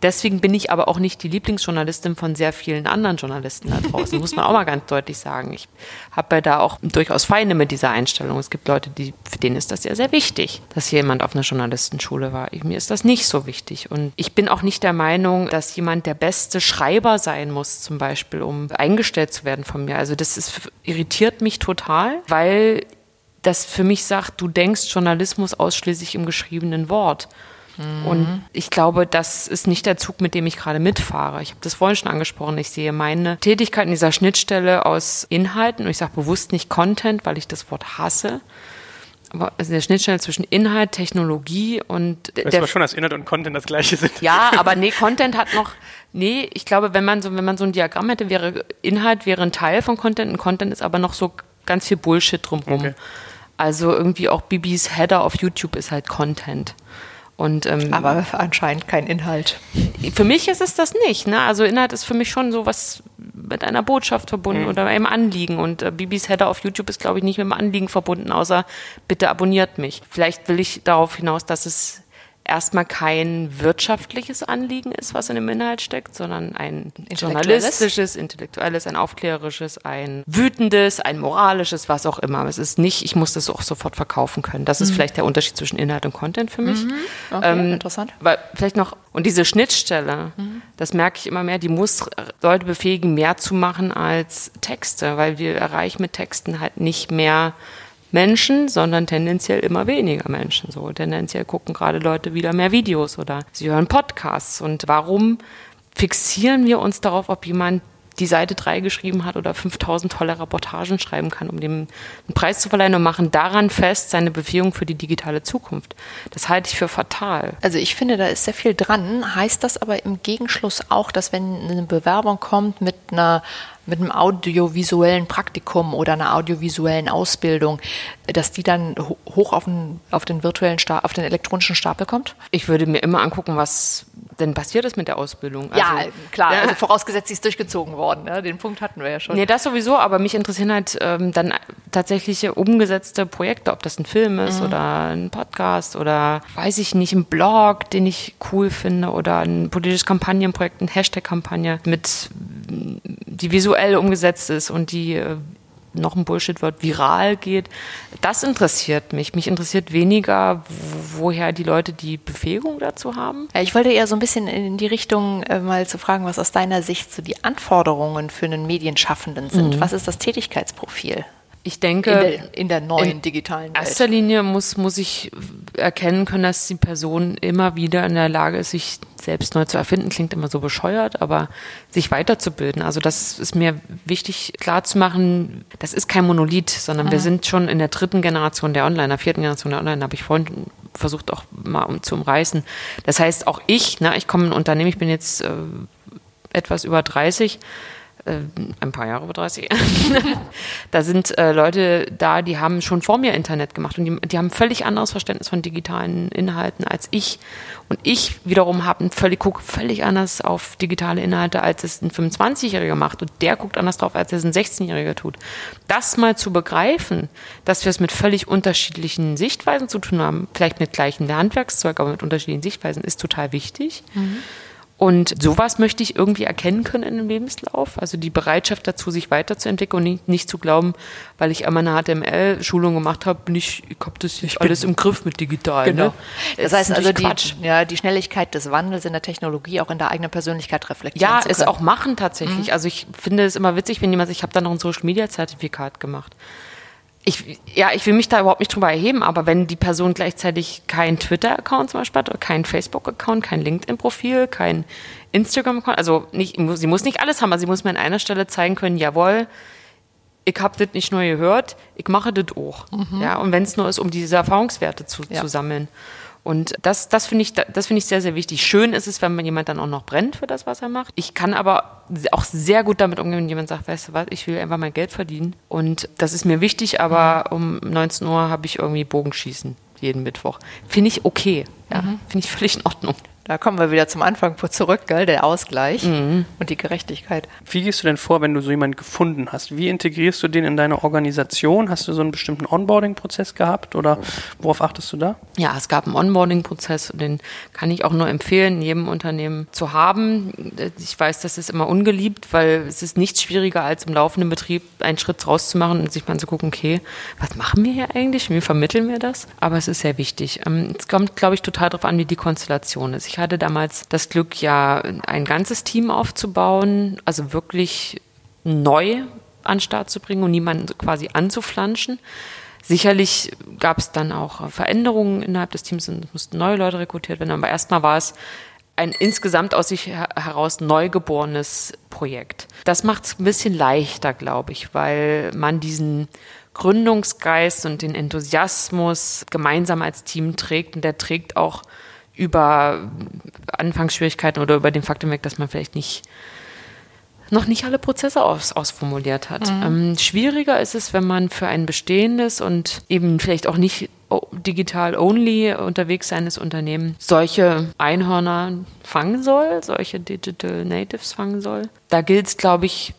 Deswegen bin ich aber auch nicht die Lieblingsjournalistin von sehr vielen anderen Journalisten da draußen, muss man auch mal ganz deutlich sagen. Ich habe ja da auch durchaus Feinde mit dieser Einstellung. Es gibt Leute, die, für denen ist das ja sehr wichtig, dass jemand auf einer Journalistenschule war. Ich, mir ist das nicht so wichtig. Und ich bin auch nicht der Meinung, dass jemand der beste Schreiber sein muss, zum Beispiel, um eingestellt zu werden von mir. Also das ist, irritiert mich total, weil das für mich sagt, du denkst Journalismus ausschließlich im geschriebenen Wort. Und ich glaube, das ist nicht der Zug, mit dem ich gerade mitfahre. Ich habe das vorhin schon angesprochen. Ich sehe meine Tätigkeit in dieser Schnittstelle aus Inhalten, und ich sage bewusst nicht Content, weil ich das Wort hasse, aber also der Schnittstelle zwischen Inhalt, Technologie und Weißt der aber schon, dass Inhalt und Content das gleiche sind. ja, aber nee, Content hat noch, nee, ich glaube, wenn man so, wenn man so ein Diagramm hätte, wäre Inhalt wäre ein Teil von Content, und Content ist aber noch so ganz viel Bullshit drumrum. Okay. Also irgendwie auch Bibis Header auf YouTube ist halt Content. Und ähm, Aber anscheinend kein Inhalt. für mich ist es das nicht. Ne? Also Inhalt ist für mich schon so was mit einer Botschaft verbunden oder einem Anliegen. Und äh, Bibis Header auf YouTube ist, glaube ich, nicht mit einem Anliegen verbunden, außer bitte abonniert mich. Vielleicht will ich darauf hinaus, dass es erstmal kein wirtschaftliches Anliegen ist, was in dem Inhalt steckt, sondern ein journalistisches, intellektuelles, ein aufklärerisches, ein wütendes, ein moralisches, was auch immer. Es ist nicht, ich muss das auch sofort verkaufen können. Das ist vielleicht der Unterschied zwischen Inhalt und Content für mich. Okay, Ähm, interessant. Weil vielleicht noch, und diese Schnittstelle, das merke ich immer mehr, die muss Leute befähigen, mehr zu machen als Texte, weil wir erreichen mit Texten halt nicht mehr Menschen, sondern tendenziell immer weniger Menschen. So tendenziell gucken gerade Leute wieder mehr Videos oder sie hören Podcasts. Und warum fixieren wir uns darauf, ob jemand die Seite 3 geschrieben hat oder 5000 tolle Reportagen schreiben kann, um dem einen Preis zu verleihen und machen daran fest seine Befähigung für die digitale Zukunft. Das halte ich für fatal. Also ich finde, da ist sehr viel dran. Heißt das aber im Gegenschluss auch, dass wenn eine Bewerbung kommt mit einer mit einem audiovisuellen Praktikum oder einer audiovisuellen Ausbildung, dass die dann ho- hoch auf den, auf den virtuellen Sta auf den elektronischen Stapel kommt? Ich würde mir immer angucken, was denn passiert ist mit der Ausbildung. ja, Also- klar. Ja. Also vorausgesetzt, sie ist durchgezogen worden. Ne? Den Punkt hatten wir ja schon. Nee, das sowieso, aber mich interessieren halt ähm, dann tatsächliche umgesetzte Projekte, ob das ein Film ist oder ein Podcast oder weiß ich nicht, ein Blog, den ich cool finde oder ein politisches Kampagnenprojekt, eine Hashtag-Kampagne mit die visuell umgesetzt ist und die äh, noch ein Bullshit-Wort viral geht. Das interessiert mich. Mich interessiert weniger, wo- woher die Leute die Befähigung dazu haben. Ich wollte eher so ein bisschen in die Richtung äh, mal zu fragen, was aus deiner Sicht so die Anforderungen für einen Medienschaffenden sind. Was ist das Tätigkeitsprofil? Ich denke, in der, in der neuen in digitalen Welt. In erster Linie muss, muss ich erkennen können, dass die Person immer wieder in der Lage ist, sich selbst neu zu erfinden. Klingt immer so bescheuert, aber sich weiterzubilden. Also das ist mir wichtig klar zu machen, das ist kein Monolith, sondern mhm. wir sind schon in der dritten Generation der Online, der vierten Generation der Online, habe ich vorhin versucht auch mal um, zu umreißen. Das heißt, auch ich, na, ich komme in ein Unternehmen, ich bin jetzt äh, etwas über 30, äh, ein paar Jahre über 30. da sind äh, Leute da, die haben schon vor mir Internet gemacht und die, die haben völlig anderes Verständnis von digitalen Inhalten als ich. Und ich wiederum habe ein völlig, gucke völlig anders auf digitale Inhalte, als es ein 25-Jähriger macht. Und der guckt anders drauf, als es ein 16-Jähriger tut. Das mal zu begreifen, dass wir es mit völlig unterschiedlichen Sichtweisen zu tun haben, vielleicht mit gleichem Handwerkszeug, aber mit unterschiedlichen Sichtweisen, ist total wichtig. Mhm. Und sowas möchte ich irgendwie erkennen können in einem Lebenslauf. Also die Bereitschaft dazu, sich weiterzuentwickeln und nicht, nicht zu glauben, weil ich einmal eine HTML-Schulung gemacht habe, bin ich, ich habe das jetzt alles im Griff mit digital. Genau. Ne? Das, das heißt also die, ja, die Schnelligkeit des Wandels in der Technologie auch in der eigenen Persönlichkeit reflektieren Ja, es auch machen tatsächlich. Mhm. Also ich finde es immer witzig, wenn jemand, ich habe da noch ein Social-Media-Zertifikat gemacht ich, ja, ich will mich da überhaupt nicht drüber erheben, aber wenn die Person gleichzeitig keinen Twitter-Account zum Beispiel hat, oder keinen Facebook-Account, kein LinkedIn-Profil, kein Instagram-Account, also nicht, sie muss nicht alles haben, aber sie muss mir an einer Stelle zeigen können, jawohl, ich habe das nicht nur gehört, ich mache das auch. Mhm. Ja, und wenn es nur ist, um diese Erfahrungswerte zu, ja. zu sammeln. Und das, das finde ich, das finde ich sehr, sehr wichtig. Schön ist es, wenn man jemand dann auch noch brennt für das, was er macht. Ich kann aber auch sehr gut damit umgehen, wenn jemand sagt, weißt du was, ich will einfach mein Geld verdienen. Und das ist mir wichtig, aber um 19 Uhr habe ich irgendwie Bogenschießen jeden Mittwoch. Finde ich okay. Ja, mhm. finde ich völlig in Ordnung. Da kommen wir wieder zum Anfang zurück, gell? der Ausgleich mhm. und die Gerechtigkeit. Wie gehst du denn vor, wenn du so jemanden gefunden hast? Wie integrierst du den in deine Organisation? Hast du so einen bestimmten Onboarding-Prozess gehabt oder worauf achtest du da? Ja, es gab einen Onboarding-Prozess und den kann ich auch nur empfehlen, in jedem Unternehmen zu haben. Ich weiß, das ist immer ungeliebt, weil es ist nichts schwieriger, als im laufenden Betrieb einen Schritt rauszumachen und sich mal zu gucken, okay, was machen wir hier eigentlich? Wie vermitteln wir das? Aber es ist sehr wichtig. Ähm, es kommt, glaube ich, total darauf an, wie die Konstellation ist. Ich hatte damals das Glück, ja, ein ganzes Team aufzubauen, also wirklich neu an den Start zu bringen und niemanden quasi anzuflanschen. Sicherlich gab es dann auch Veränderungen innerhalb des Teams und es mussten neue Leute rekrutiert werden, aber erstmal war es ein insgesamt aus sich heraus neugeborenes Projekt. Das macht es ein bisschen leichter, glaube ich, weil man diesen Gründungsgeist und den Enthusiasmus gemeinsam als Team trägt und der trägt auch über Anfangsschwierigkeiten oder über den Faktum weg, dass man vielleicht nicht noch nicht alle Prozesse aus, ausformuliert hat. Mhm. Ähm, schwieriger ist es, wenn man für ein bestehendes und eben vielleicht auch nicht digital only unterwegs seines Unternehmen solche Einhörner fangen soll, solche Digital Natives fangen soll. Da gilt es, glaube ich,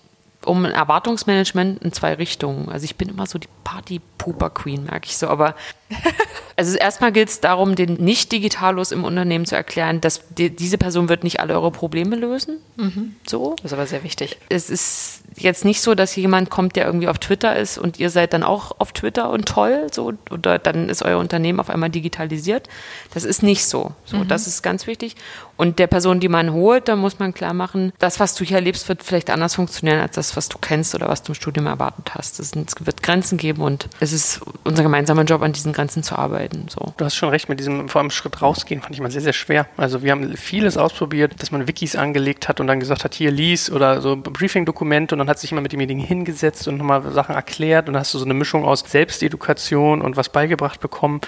um ein Erwartungsmanagement in zwei Richtungen. Also ich bin immer so die Party-Pooper-Queen, merke ich so. Aber also erstmal gilt es darum, den Nicht-Digitallos im Unternehmen zu erklären, dass die, diese Person wird nicht alle eure Probleme lösen. Mhm. So. Das ist aber sehr wichtig. Es ist jetzt nicht so, dass jemand kommt, der irgendwie auf Twitter ist und ihr seid dann auch auf Twitter und toll, so, oder dann ist euer Unternehmen auf einmal digitalisiert. Das ist nicht so. So, mhm. das ist ganz wichtig. Und der Person, die man holt, da muss man klar machen, das, was du hier erlebst, wird vielleicht anders funktionieren als das, was du kennst oder was du im Studium erwartet hast. Es wird Grenzen geben und es ist unser gemeinsamer Job, an diesen Grenzen zu arbeiten. So. Du hast schon recht, mit diesem vor allem Schritt rausgehen, fand ich mal sehr, sehr schwer. Also wir haben vieles ausprobiert, dass man Wikis angelegt hat und dann gesagt hat, hier lies oder so Briefing-Dokumente und dann hat sich immer mit demjenigen hingesetzt und nochmal Sachen erklärt und dann hast du so eine Mischung aus Selbstedukation und was beigebracht bekommen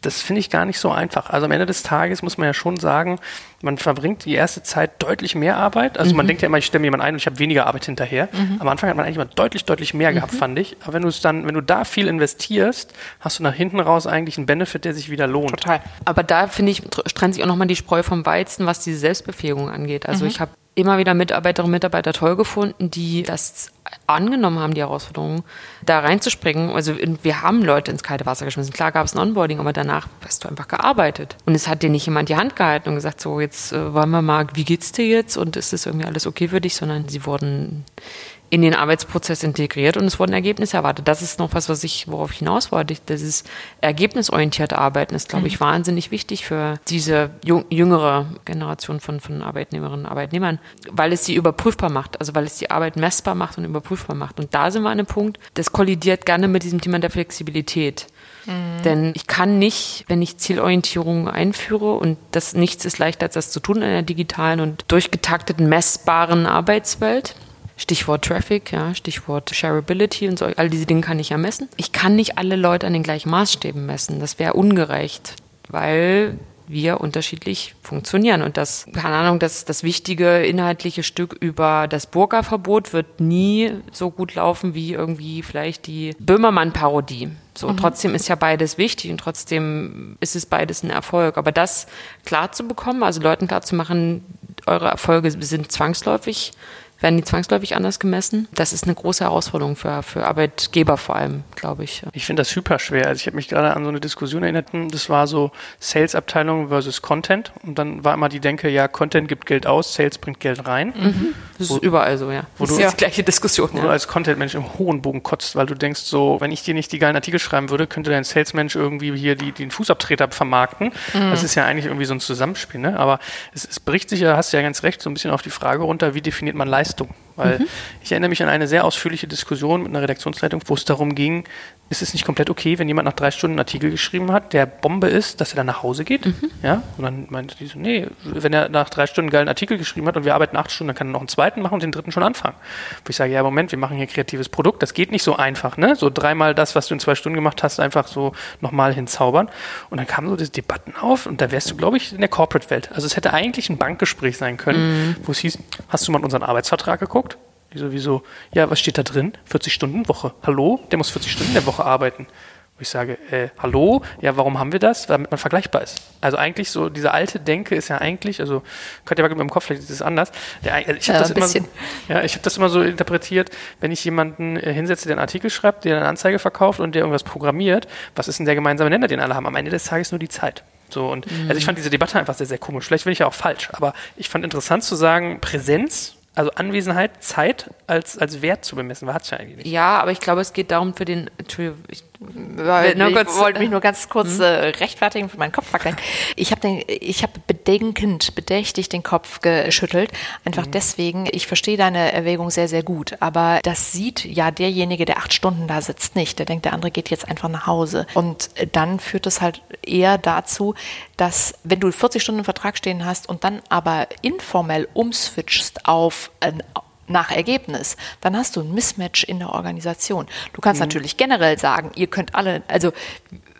das finde ich gar nicht so einfach. Also am Ende des Tages muss man ja schon sagen, man verbringt die erste Zeit deutlich mehr Arbeit. Also mhm. man denkt ja immer, ich stelle mir jemanden ein und ich habe weniger Arbeit hinterher. Mhm. Am Anfang hat man eigentlich immer deutlich, deutlich mehr gehabt, mhm. fand ich. Aber wenn du es dann, wenn du da viel investierst, hast du nach hinten raus eigentlich einen Benefit, der sich wieder lohnt. Total. Aber da finde ich, trennt sich auch nochmal die Spreu vom Weizen, was diese Selbstbefähigung angeht. Also mhm. ich habe immer wieder Mitarbeiterinnen und Mitarbeiter toll gefunden, die das angenommen haben, die Herausforderung, da reinzuspringen. Also wir haben Leute ins kalte Wasser geschmissen. Klar gab es ein Onboarding, aber danach hast du einfach gearbeitet. Und es hat dir nicht jemand die Hand gehalten und gesagt, so jetzt äh, wollen wir mal, wie geht's dir jetzt und ist das irgendwie alles okay für dich, sondern sie wurden in den Arbeitsprozess integriert und es wurden Ergebnisse erwartet. Das ist noch was, was ich, worauf ich hinaus wollte. Das ist ergebnisorientierte Arbeiten ist, glaube ich, mhm. wahnsinnig wichtig für diese jüngere Generation von, von Arbeitnehmerinnen und Arbeitnehmern, weil es sie überprüfbar macht, also weil es die Arbeit messbar macht und überprüfbar macht. Und da sind wir an einem Punkt, das kollidiert gerne mit diesem Thema der Flexibilität. Mhm. Denn ich kann nicht, wenn ich Zielorientierung einführe und das nichts ist leichter als das zu tun in einer digitalen und durchgetakteten, messbaren Arbeitswelt, Stichwort Traffic, ja, Stichwort Shareability und so, all diese Dinge kann ich ja messen. Ich kann nicht alle Leute an den gleichen Maßstäben messen. Das wäre ungerecht, weil wir unterschiedlich funktionieren. Und das, keine Ahnung, das, das wichtige inhaltliche Stück über das Burka-Verbot wird nie so gut laufen wie irgendwie vielleicht die Böhmermann-Parodie. So, mhm. trotzdem ist ja beides wichtig und trotzdem ist es beides ein Erfolg. Aber das klar zu bekommen, also Leuten klar zu machen, eure Erfolge sind zwangsläufig werden die zwangsläufig anders gemessen. Das ist eine große Herausforderung für, für Arbeitgeber vor allem, glaube ich. Ich finde das super schwer. Also ich habe mich gerade an so eine Diskussion erinnert, das war so Sales-Abteilung versus Content. Und dann war immer die Denke, ja, Content gibt Geld aus, Sales bringt Geld rein. Mhm. Das ist überall so, ja. Wo das ist ja die gleiche Diskussion. Wo ja. du als Content-Mensch im hohen Bogen kotzt, weil du denkst so, wenn ich dir nicht die geilen Artikel schreiben würde, könnte dein Sales-Mensch irgendwie hier die, den Fußabtreter vermarkten. Mhm. Das ist ja eigentlich irgendwie so ein Zusammenspiel, ne? Aber es, es bricht sich ja, hast du ja ganz recht, so ein bisschen auf die Frage runter, wie definiert man Leistung? Leistung. Weil mhm. ich erinnere mich an eine sehr ausführliche Diskussion mit einer Redaktionsleitung, wo es darum ging, ist es nicht komplett okay, wenn jemand nach drei Stunden einen Artikel geschrieben hat, der Bombe ist, dass er dann nach Hause geht? Mhm. Ja? Und dann meinte die so, nee, wenn er nach drei Stunden einen geilen Artikel geschrieben hat und wir arbeiten acht Stunden, dann kann er noch einen zweiten machen und den dritten schon anfangen. Wo ich sage, ja, Moment, wir machen hier kreatives Produkt, das geht nicht so einfach, ne? So dreimal das, was du in zwei Stunden gemacht hast, einfach so nochmal hinzaubern. Und dann kamen so diese Debatten auf und da wärst du, glaube ich, in der Corporate-Welt. Also es hätte eigentlich ein Bankgespräch sein können, mhm. wo es hieß, hast du mal unseren Arbeitsvertrag geguckt? Die sowieso, ja, was steht da drin? 40 Stunden Woche. Hallo? Der muss 40 Stunden in der Woche arbeiten. Wo ich sage, äh, hallo? Ja, warum haben wir das? Damit man vergleichbar ist. Also eigentlich so, diese alte Denke ist ja eigentlich, also könnt ihr mal mit dem Kopf, vielleicht ist es anders. Der, also ich habe ja, das, immer so, ja, ich hab das immer so interpretiert, wenn ich jemanden äh, hinsetze, der einen Artikel schreibt, der eine Anzeige verkauft und der irgendwas programmiert, was ist denn der gemeinsame Nenner, den alle haben? Am Ende des Tages nur die Zeit. So und mhm. also ich fand diese Debatte einfach sehr, sehr komisch. Vielleicht bin ich ja auch falsch, aber ich fand interessant zu sagen, Präsenz also Anwesenheit, Zeit als, als Wert zu bemessen, hat es ja eigentlich nicht. Ja, aber ich glaube, es geht darum für den, Entschuldigung, ich weil ich kurz, wollte mich nur ganz kurz hm? äh, rechtfertigen für meinen Kopf wackeln. Ich habe ich habe bedenkend, bedächtig den Kopf geschüttelt. Einfach mhm. deswegen, ich verstehe deine Erwägung sehr, sehr gut. Aber das sieht ja derjenige, der acht Stunden da sitzt, nicht. Der denkt, der andere geht jetzt einfach nach Hause. Und dann führt es halt eher dazu, dass wenn du 40 Stunden Vertrag stehen hast und dann aber informell umswitchst auf ein nach Ergebnis, dann hast du ein Mismatch in der Organisation. Du kannst mhm. natürlich generell sagen, ihr könnt alle, also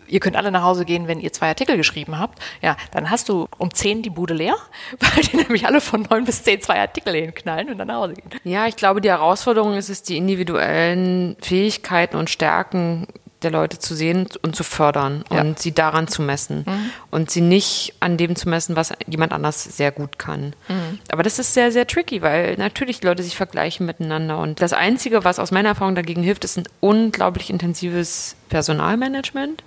ihr könnt alle nach Hause gehen, wenn ihr zwei Artikel geschrieben habt. Ja, dann hast du um zehn die Bude leer, weil die nämlich alle von neun bis zehn zwei Artikel hinknallen und dann nach Hause gehen. Ja, ich glaube, die Herausforderung ist es, die individuellen Fähigkeiten und Stärken der Leute zu sehen und zu fördern ja. und sie daran zu messen mhm. und sie nicht an dem zu messen, was jemand anders sehr gut kann. Mhm. Aber das ist sehr, sehr tricky, weil natürlich die Leute sich vergleichen miteinander und das Einzige, was aus meiner Erfahrung dagegen hilft, ist ein unglaublich intensives Personalmanagement.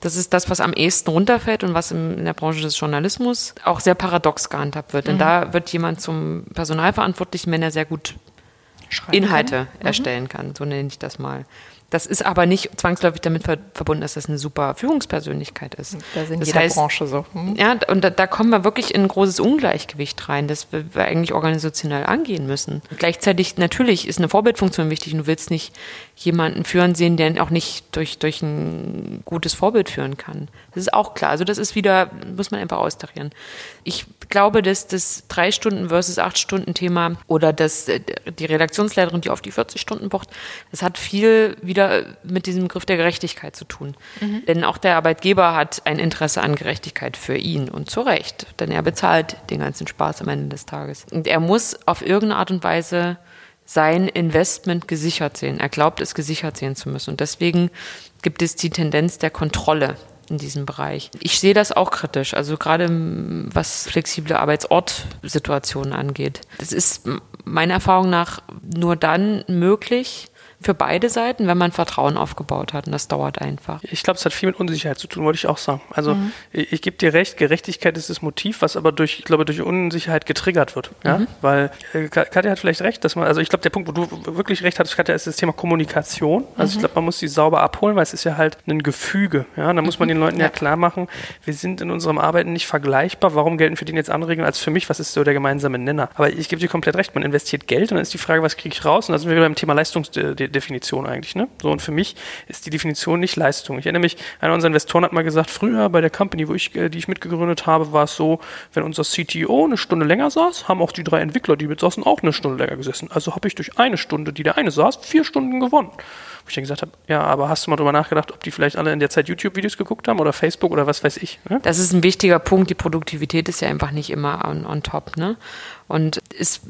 Das ist das, was am ehesten runterfällt und was in der Branche des Journalismus auch sehr paradox gehandhabt wird. Denn mhm. da wird jemand zum Personalverantwortlichen, wenn er sehr gut Schreiben Inhalte kann. Mhm. erstellen kann, so nenne ich das mal. Das ist aber nicht zwangsläufig damit verbunden, dass das eine super Führungspersönlichkeit ist. Da sind das jeder heißt, Branche so. Hm. Ja, und da, da, kommen wir wirklich in ein großes Ungleichgewicht rein, das wir, wir eigentlich organisationell angehen müssen. Gleichzeitig, natürlich ist eine Vorbildfunktion wichtig und du willst nicht jemanden führen sehen, der auch nicht durch, durch ein gutes Vorbild führen kann. Das ist auch klar. Also das ist wieder, muss man einfach austarieren. Ich glaube, dass das drei Stunden versus acht Stunden Thema oder das, äh, die Redaktionsleiterin, die auf die 40 Stunden pocht, das hat viel wieder mit diesem Begriff der Gerechtigkeit zu tun. Mhm. Denn auch der Arbeitgeber hat ein Interesse an Gerechtigkeit für ihn und zu Recht, denn er bezahlt den ganzen Spaß am Ende des Tages. Und er muss auf irgendeine Art und Weise sein Investment gesichert sehen. Er glaubt, es gesichert sehen zu müssen. Und deswegen gibt es die Tendenz der Kontrolle in diesem Bereich. Ich sehe das auch kritisch, also gerade was flexible Arbeitsortsituationen angeht. Das ist meiner Erfahrung nach nur dann möglich, für beide Seiten, wenn man Vertrauen aufgebaut hat. Und das dauert einfach. Ich glaube, es hat viel mit Unsicherheit zu tun, wollte ich auch sagen. Also mhm. ich, ich gebe dir recht, Gerechtigkeit ist das Motiv, was aber durch, ich glaube, durch Unsicherheit getriggert wird. Ja? Mhm. Weil äh, Katja hat vielleicht recht, dass man, also ich glaube, der Punkt, wo du wirklich recht hattest, Katja, ist das Thema Kommunikation. Also mhm. ich glaube, man muss sie sauber abholen, weil es ist ja halt ein Gefüge. Ja? Da muss man den Leuten ja. ja klar machen, wir sind in unserem Arbeiten nicht vergleichbar. Warum gelten für den jetzt andere Regeln als für mich? Was ist so der gemeinsame Nenner? Aber ich gebe dir komplett recht, man investiert Geld und dann ist die Frage, was kriege ich raus? Und da sind wir wieder beim Thema Leistungsdefinition eigentlich. Ne? So, und für mich ist die Definition nicht Leistung. Ich erinnere mich, einer unserer Investoren hat mal gesagt, früher bei der Company, wo ich, äh, die ich mitgegründet habe, war es so, wenn unser CTO eine Stunde länger saß, haben auch die drei Entwickler, die mit saßen, auch eine Stunde länger gesessen. Also habe ich durch eine Stunde, die der eine saß, vier Stunden gewonnen. Wo ich dann gesagt habe, ja, aber hast du mal drüber nachgedacht, ob die vielleicht alle in der Zeit YouTube-Videos geguckt haben oder Facebook oder was weiß ich? Ne? Das ist ein wichtiger Punkt. Die Produktivität ist ja einfach nicht immer on, on top. Ne? Und ist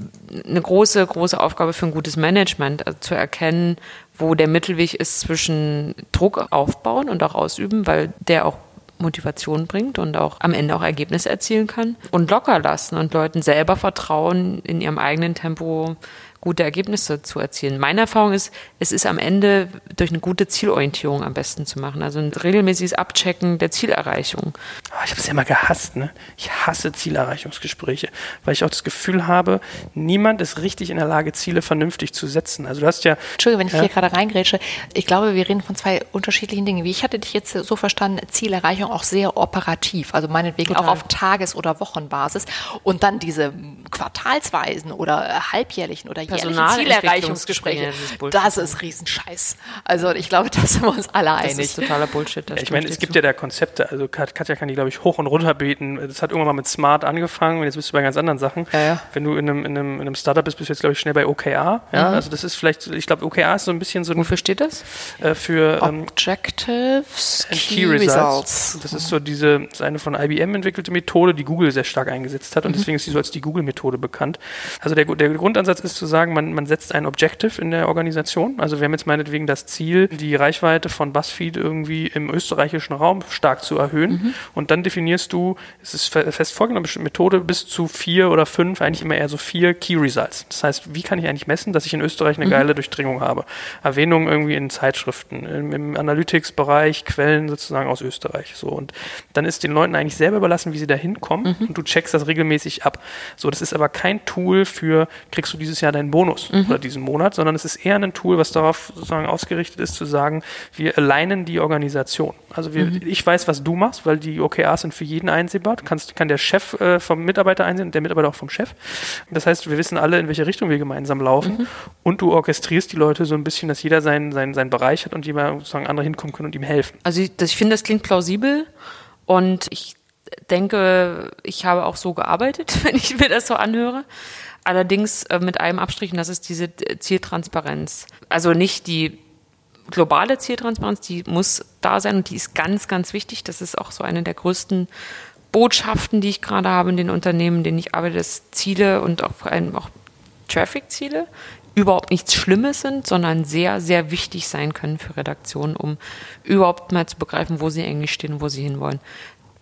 eine große, große Aufgabe für ein gutes Management, also zu erkennen, wo der Mittelweg ist zwischen Druck aufbauen und auch ausüben, weil der auch Motivation bringt und auch am Ende auch Ergebnisse erzielen kann. Und locker lassen und Leuten selber vertrauen, in ihrem eigenen Tempo gute Ergebnisse zu erzielen. Meine Erfahrung ist, es ist am Ende durch eine gute Zielorientierung am besten zu machen. Also ein regelmäßiges Abchecken der Zielerreichung. Oh, ich habe es ja immer gehasst. Ne? Ich hasse Zielerreichungsgespräche, weil ich auch das Gefühl habe, niemand ist richtig in der Lage, Ziele vernünftig zu setzen. Also du hast ja... Entschuldigung, wenn ich ja, hier gerade reingrätsche. Ich glaube, wir reden von zwei unterschiedlichen Dingen. Wie ich hatte dich jetzt so verstanden, Zielerreichung auch sehr operativ. Also meinetwegen Total. auch auf Tages- oder Wochenbasis. Und dann diese quartalsweisen oder halbjährlichen oder jährlichen Zielerreichungsgespräche. Das ist Riesenscheiß. Also ich glaube, da sind wir uns alle einig. Das ist totaler Bullshit. Ja, ich meine, es gibt ja da Konzepte. Also Katja kann die, glaube ich, hoch und runter beten. Das hat irgendwann mal mit Smart angefangen und jetzt bist du bei ganz anderen Sachen. Ja, ja. Wenn du in einem, in, einem, in einem Startup bist, bist du jetzt, glaube ich, schnell bei OKR. Ja, mhm. also das ist vielleicht, ich glaube, OKR ist so ein bisschen so ein... Wofür steht das? Äh, für ähm, Objectives, Key, Key Results. Results. Das ist so diese, das ist eine von IBM entwickelte Methode, die Google sehr stark eingesetzt hat und mhm. deswegen ist sie so als die Google-Methode bekannt. Also der, der Grundansatz ist zu sagen, sagen, man, man setzt ein Objective in der Organisation. Also wir haben jetzt meinetwegen das Ziel, die Reichweite von BuzzFeed irgendwie im österreichischen Raum stark zu erhöhen. Mhm. Und dann definierst du, es ist fest vorgenommen, eine Methode, bis zu vier oder fünf, eigentlich immer eher so vier Key Results. Das heißt, wie kann ich eigentlich messen, dass ich in Österreich eine mhm. geile Durchdringung habe? Erwähnungen irgendwie in Zeitschriften, im, im Analytics-Bereich, Quellen sozusagen aus Österreich. So. Und dann ist den Leuten eigentlich selber überlassen, wie sie da hinkommen mhm. und du checkst das regelmäßig ab. So, das ist aber kein Tool für, kriegst du dieses Jahr deinen Bonus mhm. oder diesen Monat, sondern es ist eher ein Tool, was darauf sozusagen ausgerichtet ist, zu sagen, wir alignen die Organisation. Also wir, mhm. ich weiß, was du machst, weil die OKRs sind für jeden einsehbar. Du kannst, kann der Chef äh, vom Mitarbeiter einsehen und der Mitarbeiter auch vom Chef. Das heißt, wir wissen alle, in welche Richtung wir gemeinsam laufen mhm. und du orchestrierst die Leute so ein bisschen, dass jeder seinen, seinen, seinen Bereich hat und jemand sozusagen andere hinkommen können und ihm helfen. Also ich, das, ich finde, das klingt plausibel und ich denke, ich habe auch so gearbeitet, wenn ich mir das so anhöre. Allerdings äh, mit einem Abstrich, und das ist diese Zieltransparenz. Also nicht die globale Zieltransparenz, die muss da sein und die ist ganz, ganz wichtig. Das ist auch so eine der größten Botschaften, die ich gerade habe in den Unternehmen, in denen ich arbeite, dass Ziele und auch vor allem auch Traffic-Ziele überhaupt nichts Schlimmes sind, sondern sehr, sehr wichtig sein können für Redaktionen, um überhaupt mal zu begreifen, wo sie eigentlich stehen wo sie hinwollen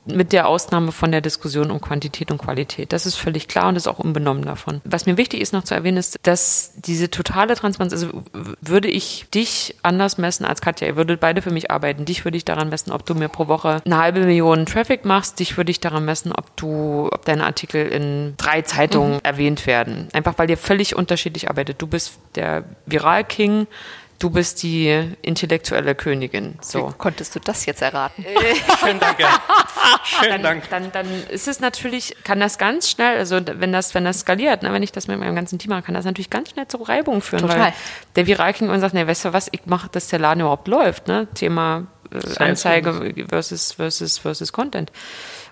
mit der Ausnahme von der Diskussion um Quantität und Qualität. Das ist völlig klar und ist auch unbenommen davon. Was mir wichtig ist noch zu erwähnen, ist, dass diese totale Transparenz, also würde ich dich anders messen als Katja, ihr würdet beide für mich arbeiten. Dich würde ich daran messen, ob du mir pro Woche eine halbe Million Traffic machst. Dich würde ich daran messen, ob du, ob deine Artikel in drei Zeitungen mhm. erwähnt werden. Einfach weil ihr völlig unterschiedlich arbeitet. Du bist der Viral-King, Du bist die intellektuelle Königin. So. Wie konntest du das jetzt erraten? Schönen Dank. Ja. Schönen dann, Dank. Dann, dann ist es natürlich, kann das ganz schnell, also wenn das, wenn das skaliert, ne, wenn ich das mit meinem ganzen Team mache, kann das natürlich ganz schnell zu Reibung führen. Total. Weil der Viralking und sagt, ne, weißt du was, ich mache, dass der Laden überhaupt läuft, ne? Thema äh, Anzeige versus, versus, versus Content.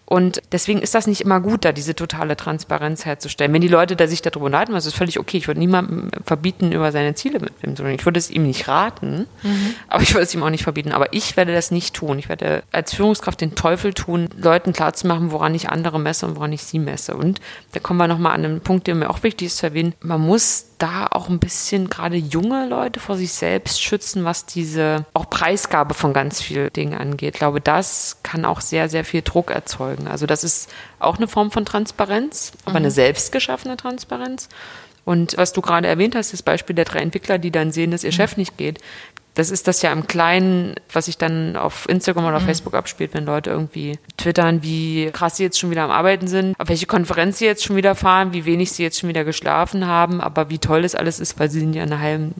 Und deswegen ist das nicht immer gut, da diese totale Transparenz herzustellen. Wenn die Leute da sich darüber unterhalten, das ist völlig okay. Ich würde niemandem verbieten, über seine Ziele mit ihm zu reden. Ich würde es ihm nicht raten, mhm. aber ich würde es ihm auch nicht verbieten. Aber ich werde das nicht tun. Ich werde als Führungskraft den Teufel tun, Leuten klarzumachen, woran ich andere messe und woran ich sie messe. Und da kommen wir nochmal an einen Punkt, der mir auch wichtig ist zu erwähnen. Man muss da auch ein bisschen gerade junge Leute vor sich selbst schützen, was diese auch Preisgabe von ganz vielen Dingen angeht. Ich glaube, das kann auch sehr, sehr viel Druck erzeugen. Also das ist auch eine Form von Transparenz, aber mhm. eine selbstgeschaffene Transparenz. Und was du gerade erwähnt hast, das Beispiel der drei Entwickler, die dann sehen, dass ihr Chef nicht geht, das ist das ja im Kleinen, was sich dann auf Instagram oder auf mhm. Facebook abspielt, wenn Leute irgendwie twittern, wie krass sie jetzt schon wieder am Arbeiten sind, auf welche Konferenz sie jetzt schon wieder fahren, wie wenig sie jetzt schon wieder geschlafen haben, aber wie toll das alles ist, weil sie sind ja in einer halben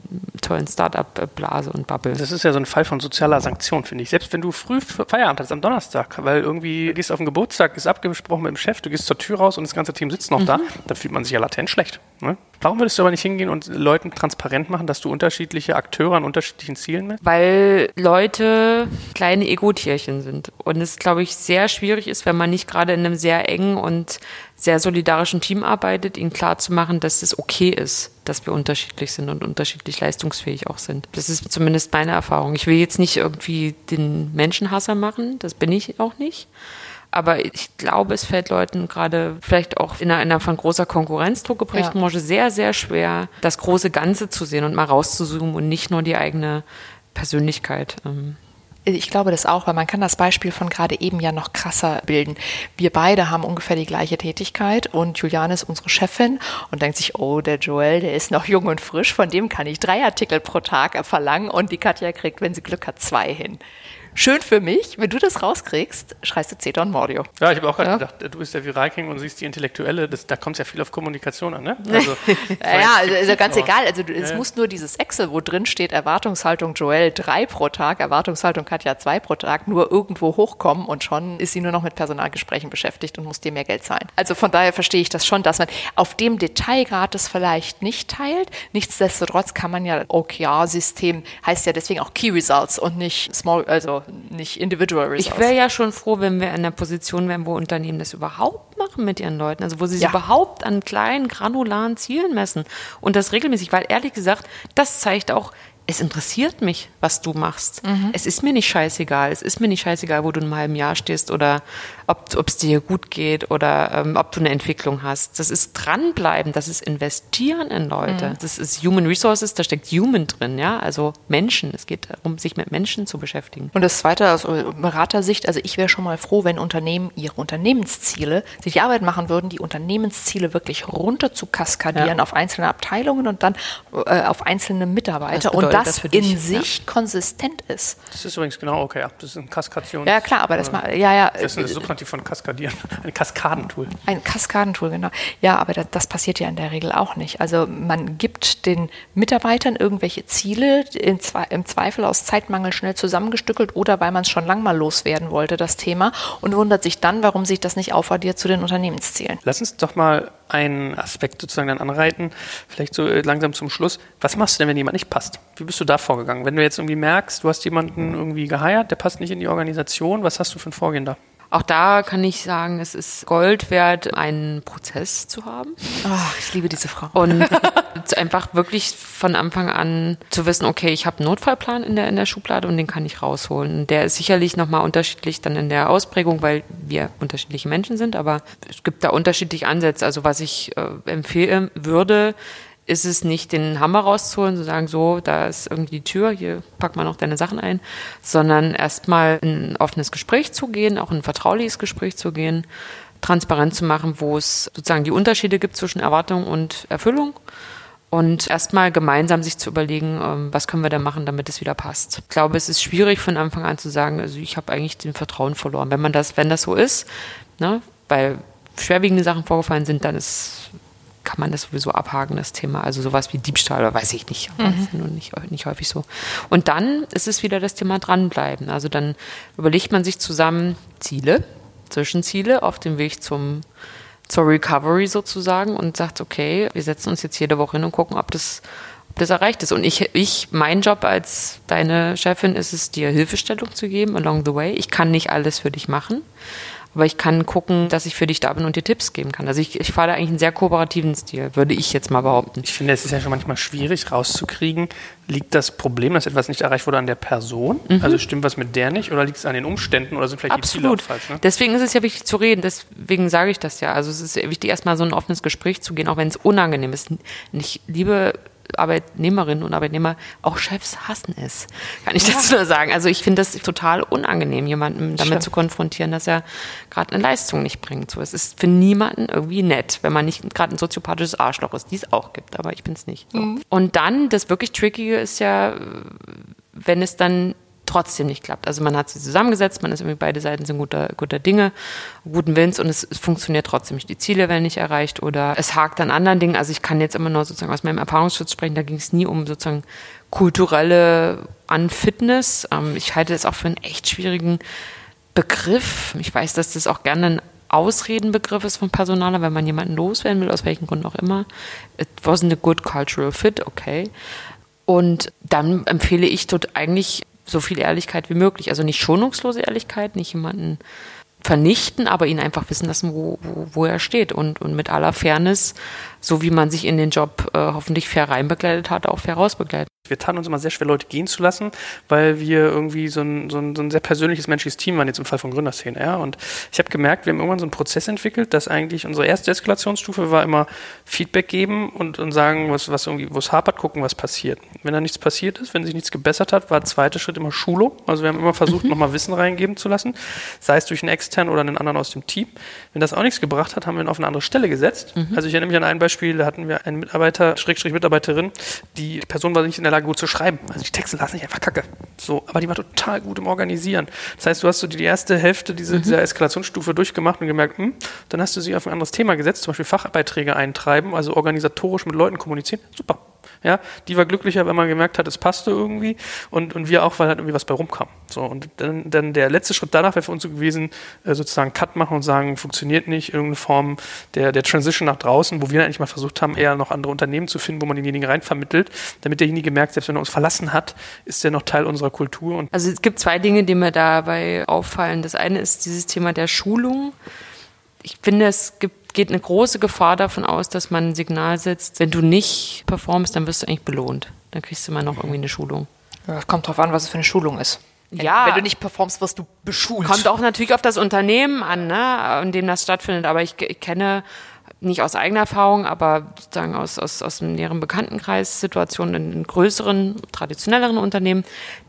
tollen Start-up-Blase und Bubble. Das ist ja so ein Fall von sozialer Sanktion, finde ich. Selbst wenn du früh Feierabend hast am Donnerstag, weil irgendwie gehst auf den Geburtstag, ist abgesprochen mit dem Chef, du gehst zur Tür raus und das ganze Team sitzt noch mhm. da, dann fühlt man sich ja latent schlecht. Ne? Warum würdest du aber nicht hingehen und Leuten transparent machen, dass du unterschiedliche Akteure an unterschiedlichen Zielen bist? Weil Leute kleine Ego-Tierchen sind. Und es, glaube ich, sehr schwierig ist, wenn man nicht gerade in einem sehr engen und sehr solidarischen Team arbeitet, ihnen klarzumachen, dass es okay ist, dass wir unterschiedlich sind und unterschiedlich leistungsfähig auch sind. Das ist zumindest meine Erfahrung. Ich will jetzt nicht irgendwie den Menschenhasser machen, das bin ich auch nicht. Aber ich glaube, es fällt Leuten gerade vielleicht auch in einer, in einer von großer Konkurrenzdruck geprägten ja. Branche sehr, sehr schwer, das große Ganze zu sehen und mal rauszuzoomen und nicht nur die eigene Persönlichkeit. Ähm. Ich glaube das auch, weil man kann das Beispiel von gerade eben ja noch krasser bilden. Wir beide haben ungefähr die gleiche Tätigkeit und Juliane ist unsere Chefin und denkt sich, oh, der Joel, der ist noch jung und frisch, von dem kann ich drei Artikel pro Tag verlangen und die Katja kriegt, wenn sie Glück hat, zwei hin. Schön für mich, wenn du das rauskriegst, schreist du Ceton Mordio. Ja, ich habe auch gerade ja. gedacht, du bist der Viralking und siehst die Intellektuelle, das, da kommt es ja viel auf Kommunikation an, ne? Also, ja, also, also ganz egal. Also es ja. muss nur dieses Excel, wo drin steht Erwartungshaltung Joel drei pro Tag, Erwartungshaltung Katja zwei pro Tag, nur irgendwo hochkommen und schon ist sie nur noch mit Personalgesprächen beschäftigt und muss dir mehr Geld zahlen. Also von daher verstehe ich das schon, dass man auf dem Detailgrad das vielleicht nicht teilt. Nichtsdestotrotz kann man ja OKR-System heißt ja deswegen auch Key Results und nicht Small, also nicht Individual Results. Ich wäre ja schon froh, wenn wir in einer Position wären, wo Unternehmen das überhaupt machen mit ihren Leuten, also wo sie ja. überhaupt an kleinen, granularen Zielen messen und das regelmäßig, weil ehrlich gesagt, das zeigt auch, es interessiert mich, was du machst. Mhm. Es ist mir nicht scheißegal. Es ist mir nicht scheißegal, wo du in einem halben Jahr stehst oder ob es dir gut geht oder ähm, ob du eine Entwicklung hast. Das ist dranbleiben, das ist investieren in Leute. Mhm. Das ist Human Resources, da steckt Human drin, ja, also Menschen. Es geht darum, sich mit Menschen zu beschäftigen. Und das Zweite aus Beratersicht, also ich wäre schon mal froh, wenn Unternehmen ihre Unternehmensziele sich die Arbeit machen würden, die Unternehmensziele wirklich runter zu kaskadieren ja. auf einzelne Abteilungen und dann äh, auf einzelne Mitarbeiter und das, das in sich ja. konsistent ist. Das ist übrigens genau okay, das ist ein Kaskation. Ja klar, aber das mal, ja ja. Das ist eine Substantiv von Kaskadieren. Ein Kaskadentool. Ein Kaskadentool, genau. Ja, aber das, das, passiert ja in der Regel auch nicht. Also man gibt den Mitarbeitern irgendwelche Ziele, im Zweifel aus Zeitmangel schnell zusammengestückelt oder weil man es schon lang mal loswerden wollte, das Thema, und wundert sich dann, warum sich das nicht aufaddiert zu den Unternehmenszielen. Lass uns doch mal einen Aspekt sozusagen dann anreiten, vielleicht so äh, langsam zum Schluss. Was machst du denn, wenn jemand nicht passt? Wie bist du da vorgegangen? Wenn du jetzt irgendwie merkst, du hast jemanden irgendwie geheiert, der passt nicht in die Organisation, was hast du für ein Vorgehen da? Auch da kann ich sagen, es ist Gold wert, einen Prozess zu haben. Oh, ich liebe diese Frau. Und einfach wirklich von Anfang an zu wissen, okay, ich habe einen Notfallplan in der, in der Schublade und den kann ich rausholen. Und der ist sicherlich nochmal unterschiedlich dann in der Ausprägung, weil wir unterschiedliche Menschen sind, aber es gibt da unterschiedliche Ansätze. Also was ich äh, empfehlen würde, ist es nicht, den Hammer rauszuholen, zu sagen, so, da ist irgendwie die Tür, hier pack mal noch deine Sachen ein, sondern erstmal in ein offenes Gespräch zu gehen, auch ein vertrauliches Gespräch zu gehen, transparent zu machen, wo es sozusagen die Unterschiede gibt zwischen Erwartung und Erfüllung und erstmal gemeinsam sich zu überlegen, ähm, was können wir da machen, damit es wieder passt. Ich glaube, es ist schwierig von Anfang an zu sagen, also ich habe eigentlich den Vertrauen verloren. Wenn man das, wenn das so ist, ne, weil schwerwiegende Sachen vorgefallen sind, dann ist kann man das sowieso abhaken, das Thema. Also sowas wie Diebstahl, oder weiß ich nicht. Aber mhm. ist ja nicht, nicht häufig so. Und dann ist es wieder das Thema dranbleiben. Also dann überlegt man sich zusammen Ziele, Zwischenziele auf dem Weg zum, zur Recovery sozusagen und sagt, okay, wir setzen uns jetzt jede Woche hin und gucken, ob das, ob das erreicht ist. Und ich, ich, mein Job als deine Chefin ist es, dir Hilfestellung zu geben along the way. Ich kann nicht alles für dich machen. Aber ich kann gucken, dass ich für dich da bin und dir Tipps geben kann. Also ich, ich fahre da eigentlich einen sehr kooperativen Stil, würde ich jetzt mal behaupten. Ich finde, es ist ja schon manchmal schwierig rauszukriegen, liegt das Problem, dass etwas nicht erreicht wurde, an der Person? Mhm. Also stimmt was mit der nicht oder liegt es an den Umständen oder sind vielleicht Absolut. die Ziele falsch? Ne? Deswegen ist es ja wichtig zu reden, deswegen sage ich das ja. Also es ist wichtig, erstmal so ein offenes Gespräch zu gehen, auch wenn es unangenehm ist. Ich liebe Arbeitnehmerinnen und Arbeitnehmer, auch Chefs hassen es, kann ich dazu nur sagen. Also ich finde das total unangenehm, jemanden damit Stimmt. zu konfrontieren, dass er gerade eine Leistung nicht bringt. So, es ist für niemanden irgendwie nett, wenn man nicht gerade ein soziopathisches Arschloch ist, die es auch gibt, aber ich bin es nicht. So. Und dann, das wirklich Trickige ist ja, wenn es dann trotzdem nicht klappt. Also man hat sie zusammengesetzt, man ist irgendwie beide Seiten sind guter, guter Dinge, guten Willens und es, es funktioniert trotzdem nicht. Die Ziele werden nicht erreicht oder es hakt an anderen Dingen. Also ich kann jetzt immer nur sozusagen aus meinem Erfahrungsschutz sprechen, da ging es nie um sozusagen kulturelle Unfitness. Ähm, ich halte das auch für einen echt schwierigen Begriff. Ich weiß, dass das auch gerne ein Ausredenbegriff ist von Personaler, wenn man jemanden loswerden will, aus welchen Gründen auch immer. It wasn't a good cultural fit, okay. Und dann empfehle ich dort eigentlich so viel Ehrlichkeit wie möglich. Also nicht schonungslose Ehrlichkeit, nicht jemanden vernichten, aber ihn einfach wissen lassen, wo, wo, wo er steht und, und mit aller Fairness, so wie man sich in den Job äh, hoffentlich fair reinbegleitet hat, auch fair rausbegleitet. Wir taten uns immer sehr schwer, Leute gehen zu lassen, weil wir irgendwie so ein, so ein, so ein sehr persönliches menschliches Team waren, jetzt im Fall von Gründerszene. Ja? Und ich habe gemerkt, wir haben irgendwann so einen Prozess entwickelt, dass eigentlich unsere erste Eskalationsstufe war immer Feedback geben und, und sagen, was, was irgendwie, wo es hapert, gucken, was passiert. Wenn da nichts passiert ist, wenn sich nichts gebessert hat, war der zweite Schritt immer Schulung. Also wir haben immer versucht, Mhm. nochmal Wissen reingeben zu lassen, sei es durch einen externen oder einen anderen aus dem Team. Wenn das auch nichts gebracht hat, haben wir ihn auf eine andere Stelle gesetzt. Mhm. Also ich erinnere mich an ein Beispiel, da hatten wir einen Mitarbeiter, Schrägstrich Mitarbeiterin, die Person war nicht in der Lage, gut zu schreiben. Also die Texte lasen nicht einfach kacke. So, aber die war total gut im Organisieren. Das heißt, du hast so die erste Hälfte Mhm. dieser, dieser Eskalationsstufe durchgemacht und gemerkt, hm, dann hast du sie auf ein anderes Thema gesetzt, zum Beispiel Fachbeiträge eintreiben, also organisatorisch mit Leuten kommunizieren. Super. Ja, die war glücklicher, wenn man gemerkt hat, es passte irgendwie und, und wir auch, weil halt irgendwie was bei rumkam. So, und dann, dann der letzte Schritt danach wäre für uns so gewesen, äh, sozusagen Cut machen und sagen, funktioniert nicht, irgendeine Form der, der Transition nach draußen, wo wir eigentlich mal versucht haben, eher noch andere Unternehmen zu finden, wo man denjenigen reinvermittelt, damit derjenige merkt, selbst wenn er uns verlassen hat, ist er noch Teil unserer Kultur und Also es gibt zwei Dinge, die mir dabei auffallen. Das eine ist dieses Thema der Schulung. Ich finde, es gibt, geht eine große Gefahr davon aus, dass man ein Signal setzt, wenn du nicht performst, dann wirst du eigentlich belohnt. Dann kriegst du mal noch irgendwie eine Schulung. Ja, kommt drauf an, was es für eine Schulung ist. Ja. wenn du nicht performst, wirst du beschult. Kommt auch natürlich auf das Unternehmen an, ne, in dem das stattfindet. Aber ich, ich kenne nicht aus eigener Erfahrung, aber sozusagen aus, aus, aus einem näheren Bekanntenkreis Situationen in, in größeren, traditionelleren Unternehmen,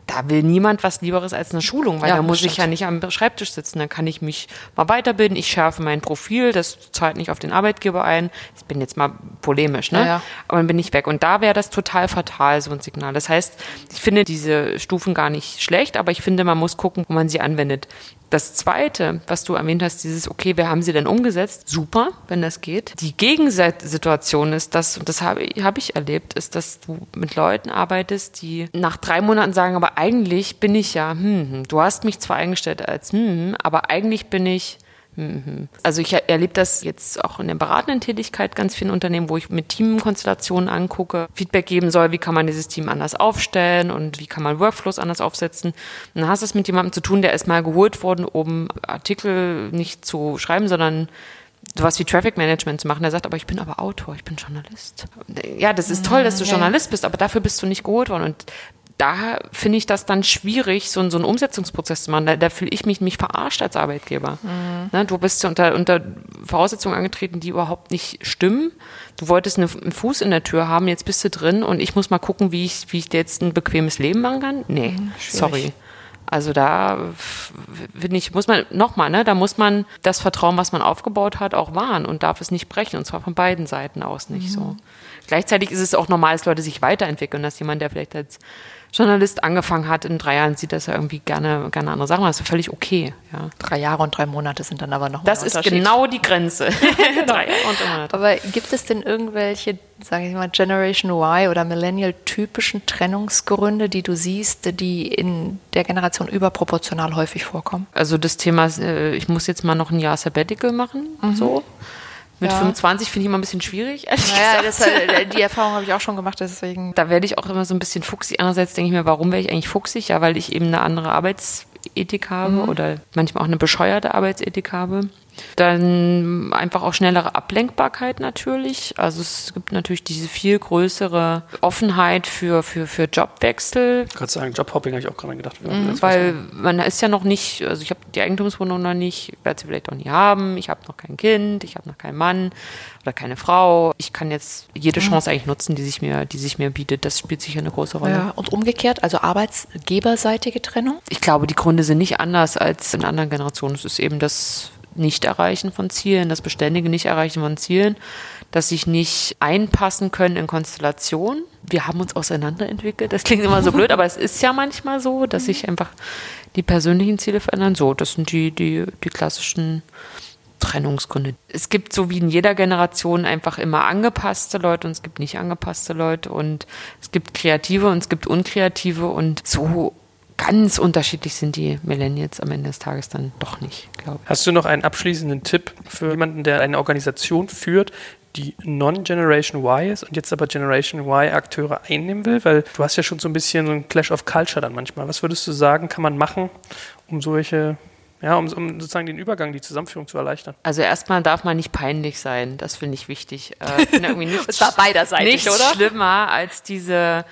da will niemand was Lieberes als eine Schulung, weil Ja, da muss ich ja nicht am Schreibtisch sitzen. Da kann ich mich mal weiterbilden, ich schärfe mein Profil, das zahlt nicht auf den Arbeitgeber ein. Ich bin jetzt mal polemisch, ne? Ja, ja. Aber dann bin ich weg. Und da wäre das total fatal, so ein Signal. Das heißt, ich finde diese Stufen gar nicht schlecht, aber ich finde, man muss gucken, wo man sie anwendet. Das Zweite, was du erwähnt hast, dieses, okay, wer haben sie denn umgesetzt? Super, wenn das geht. Die Gegensituation ist das, und das habe ich, habe ich erlebt, ist, dass du mit Leuten arbeitest, die nach drei Monaten sagen, aber eigentlich bin ich ja, hm, hm, du hast mich zwar eingestellt als, hm, hm, aber eigentlich bin ich, also ich erlebe das jetzt auch in der beratenden Tätigkeit ganz vielen Unternehmen, wo ich mit Teamkonstellationen angucke, Feedback geben soll, wie kann man dieses Team anders aufstellen und wie kann man Workflows anders aufsetzen. Und dann hast du es mit jemandem zu tun, der ist mal geholt worden, um Artikel nicht zu schreiben, sondern sowas wie Traffic Management zu machen. Der sagt, aber ich bin aber Autor, ich bin Journalist. Ja, das ist toll, dass du Journalist bist, aber dafür bist du nicht geholt worden. Und da finde ich das dann schwierig, so, so einen Umsetzungsprozess zu machen. Da, da fühle ich mich, mich verarscht als Arbeitgeber. Ne, du bist unter, unter Voraussetzungen angetreten, die überhaupt nicht stimmen. Du wolltest eine, einen Fuß in der Tür haben, jetzt bist du drin und ich muss mal gucken, wie ich, wie ich dir jetzt ein bequemes Leben machen kann. Nee, sorry. Also da finde ich, muss man nochmal, ne, da muss man das Vertrauen, was man aufgebaut hat, auch wahren und darf es nicht brechen. Und zwar von beiden Seiten aus nicht so. Gleichzeitig ist es auch normal, dass Leute sich weiterentwickeln, dass jemand, der vielleicht als Journalist angefangen hat, in drei Jahren sieht, dass er irgendwie gerne, gerne andere Sachen. Das ist völlig okay. Ja. Drei Jahre und drei Monate sind dann aber noch Das ist genau die Grenze. drei Jahre und immer Aber gibt es denn irgendwelche, sage ich mal, Generation Y oder Millennial-typischen Trennungsgründe, die du siehst, die in der Generation überproportional häufig vorkommen? Also das Thema, äh, ich muss jetzt mal noch ein Jahr Sabbatical machen, so. Mit Ja. 25 finde ich immer ein bisschen schwierig, ehrlich Naja, gesagt. das, äh, die Erfahrung habe ich auch schon gemacht, deswegen. Da werde ich auch immer so ein bisschen fuchsig. Andererseits denke ich mir, warum wäre ich eigentlich fuchsig? Ja, weil ich eben eine andere Arbeitsethik habe oder manchmal auch eine bescheuerte Arbeitsethik habe. Dann einfach auch schnellere Ablenkbarkeit natürlich. Also es gibt natürlich diese viel größere Offenheit für, für, für Jobwechsel. Ich kann sagen, Jobhopping habe ich auch gerade gedacht. Mhm, weil man ist ja noch nicht, also ich habe die Eigentumswohnung noch nicht, werde sie vielleicht auch nie haben, ich habe noch kein Kind, ich habe noch keinen Mann oder keine Frau. Ich kann jetzt jede Chance eigentlich nutzen, die sich mir, die sich mir bietet. Das spielt sicher eine große Rolle. Ja, und umgekehrt, also arbeitsgeberseitige Trennung? Ich glaube, die Gründe sind nicht anders als in anderen Generationen. Es ist eben das Nicht-Erreichen von Zielen, das beständige Nicht-Erreichen von Zielen, dass sich nicht einpassen können in Konstellationen. Wir haben uns auseinanderentwickelt. Das klingt immer so blöd, aber es ist ja manchmal so, dass sich einfach die persönlichen Ziele verändern. So, das sind die, die, die klassischen Trennungsgründe. Es gibt so wie in jeder Generation einfach immer angepasste Leute und es gibt nicht angepasste Leute und es gibt kreative und es gibt unkreative und so ganz unterschiedlich sind die Millennials am Ende des Tages dann doch nicht, glaube ich. Hast du noch einen abschließenden Tipp für jemanden, der eine Organisation führt, die Non-Generation Y ist und jetzt aber Generation Y Akteure einnehmen will? Weil du hast ja schon so ein bisschen so ein Clash of Culture dann manchmal. Was würdest du sagen, kann man machen, um solche ja, um, um, sozusagen den Übergang, die Zusammenführung zu erleichtern. Also erstmal darf man nicht peinlich sein. Das finde ich wichtig. Äh, irgendwie nichts, Es war beiderseitig, nichts oder? schlimmer als diese,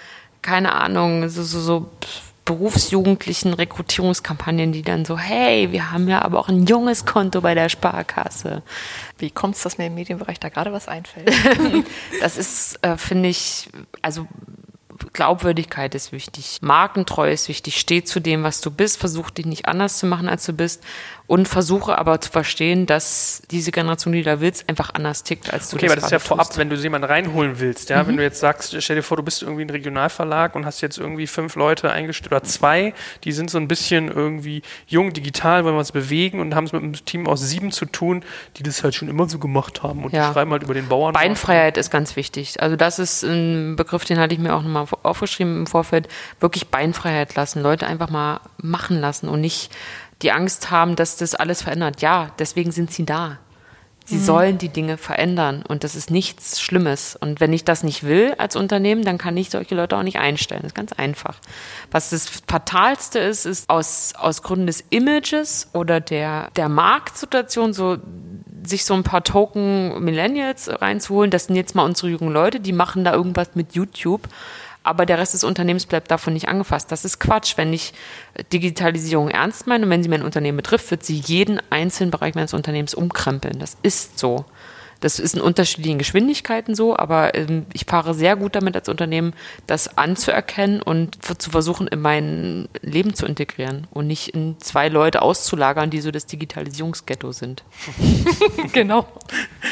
keine Ahnung, so, so, so berufsjugendlichen Rekrutierungskampagnen, die dann so, hey, wir haben ja aber auch ein junges Konto bei der Sparkasse. Wie kommt es, dass mir im Medienbereich da gerade was einfällt? Das ist, äh, finde ich, also Glaubwürdigkeit ist wichtig, Markentreue ist wichtig, steh zu dem, was du bist, versuch dich nicht anders zu machen, als du bist und versuche aber zu verstehen, dass diese Generation, die da willst, einfach anders tickt, als du Okay, aber das ist ja vorab, tust. wenn du jemanden reinholen willst, ja, wenn du jetzt sagst, stell dir vor, du bist irgendwie ein Regionalverlag und hast jetzt irgendwie fünf Leute eingestellt oder zwei, die sind so ein bisschen irgendwie jung, digital, wollen was bewegen und haben es mit einem Team aus sieben zu tun, die das halt schon immer so gemacht haben und Ja. die schreiben halt über den Bauern. Beinfreiheit ist ganz wichtig. Also das ist ein Begriff, den hatte ich mir auch nochmal aufgeschrieben im Vorfeld. Wirklich Beinfreiheit lassen, Leute einfach mal machen lassen und nicht die Angst haben, dass das alles verändert. Ja, deswegen sind sie da. Sie sollen die Dinge verändern und das ist nichts Schlimmes. Und wenn ich das nicht will als Unternehmen, dann kann ich solche Leute auch nicht einstellen. Das ist ganz einfach. Was das Fatalste ist, ist aus, aus Gründen des Images oder der, der Marktsituation so sich so ein paar Token Millennials reinzuholen. Das sind jetzt mal unsere jungen Leute, die machen da irgendwas mit YouTube. Aber der Rest des Unternehmens bleibt davon nicht angefasst. Das ist Quatsch. Wenn ich Digitalisierung ernst meine und wenn sie mein Unternehmen betrifft, wird sie jeden einzelnen Bereich meines Unternehmens umkrempeln. Das ist so. Das ist in unterschiedlichen Geschwindigkeiten so, aber ähm, ich fahre sehr gut damit als Unternehmen, das anzuerkennen und zu versuchen, in mein Leben zu integrieren und nicht in zwei Leute auszulagern, die so das Digitalisierungsghetto sind. genau.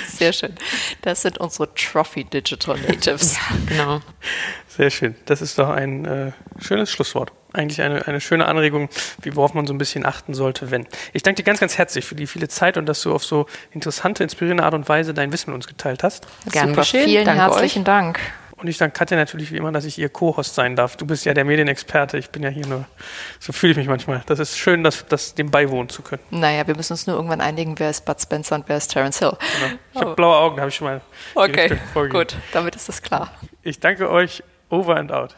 Sehr schön. Das sind unsere Trophy Digital Natives. Genau. Sehr schön. Das ist doch ein äh, schönes Schlusswort. Eigentlich eine, eine schöne Anregung, wie worauf man so ein bisschen achten sollte, wenn. Ich danke dir ganz, ganz herzlich für die viele Zeit und dass du auf so interessante, inspirierende Art und Weise dein Wissen mit uns geteilt hast. Gern Super, geschehen. vielen Danke herzlichen Dank. Und ich danke Katja natürlich wie immer, dass ich ihr Co-Host sein darf. Du bist ja der Medienexperte, ich bin ja hier nur, so fühle ich mich manchmal. Das ist schön, das, das dem beiwohnen zu können. Naja, wir müssen uns nur irgendwann einigen, wer ist Bud Spencer und wer ist Terence Hill. Ich habe blaue Augen, habe ich schon mal Okay, gut, damit ist das klar. Ich danke euch. Over and out.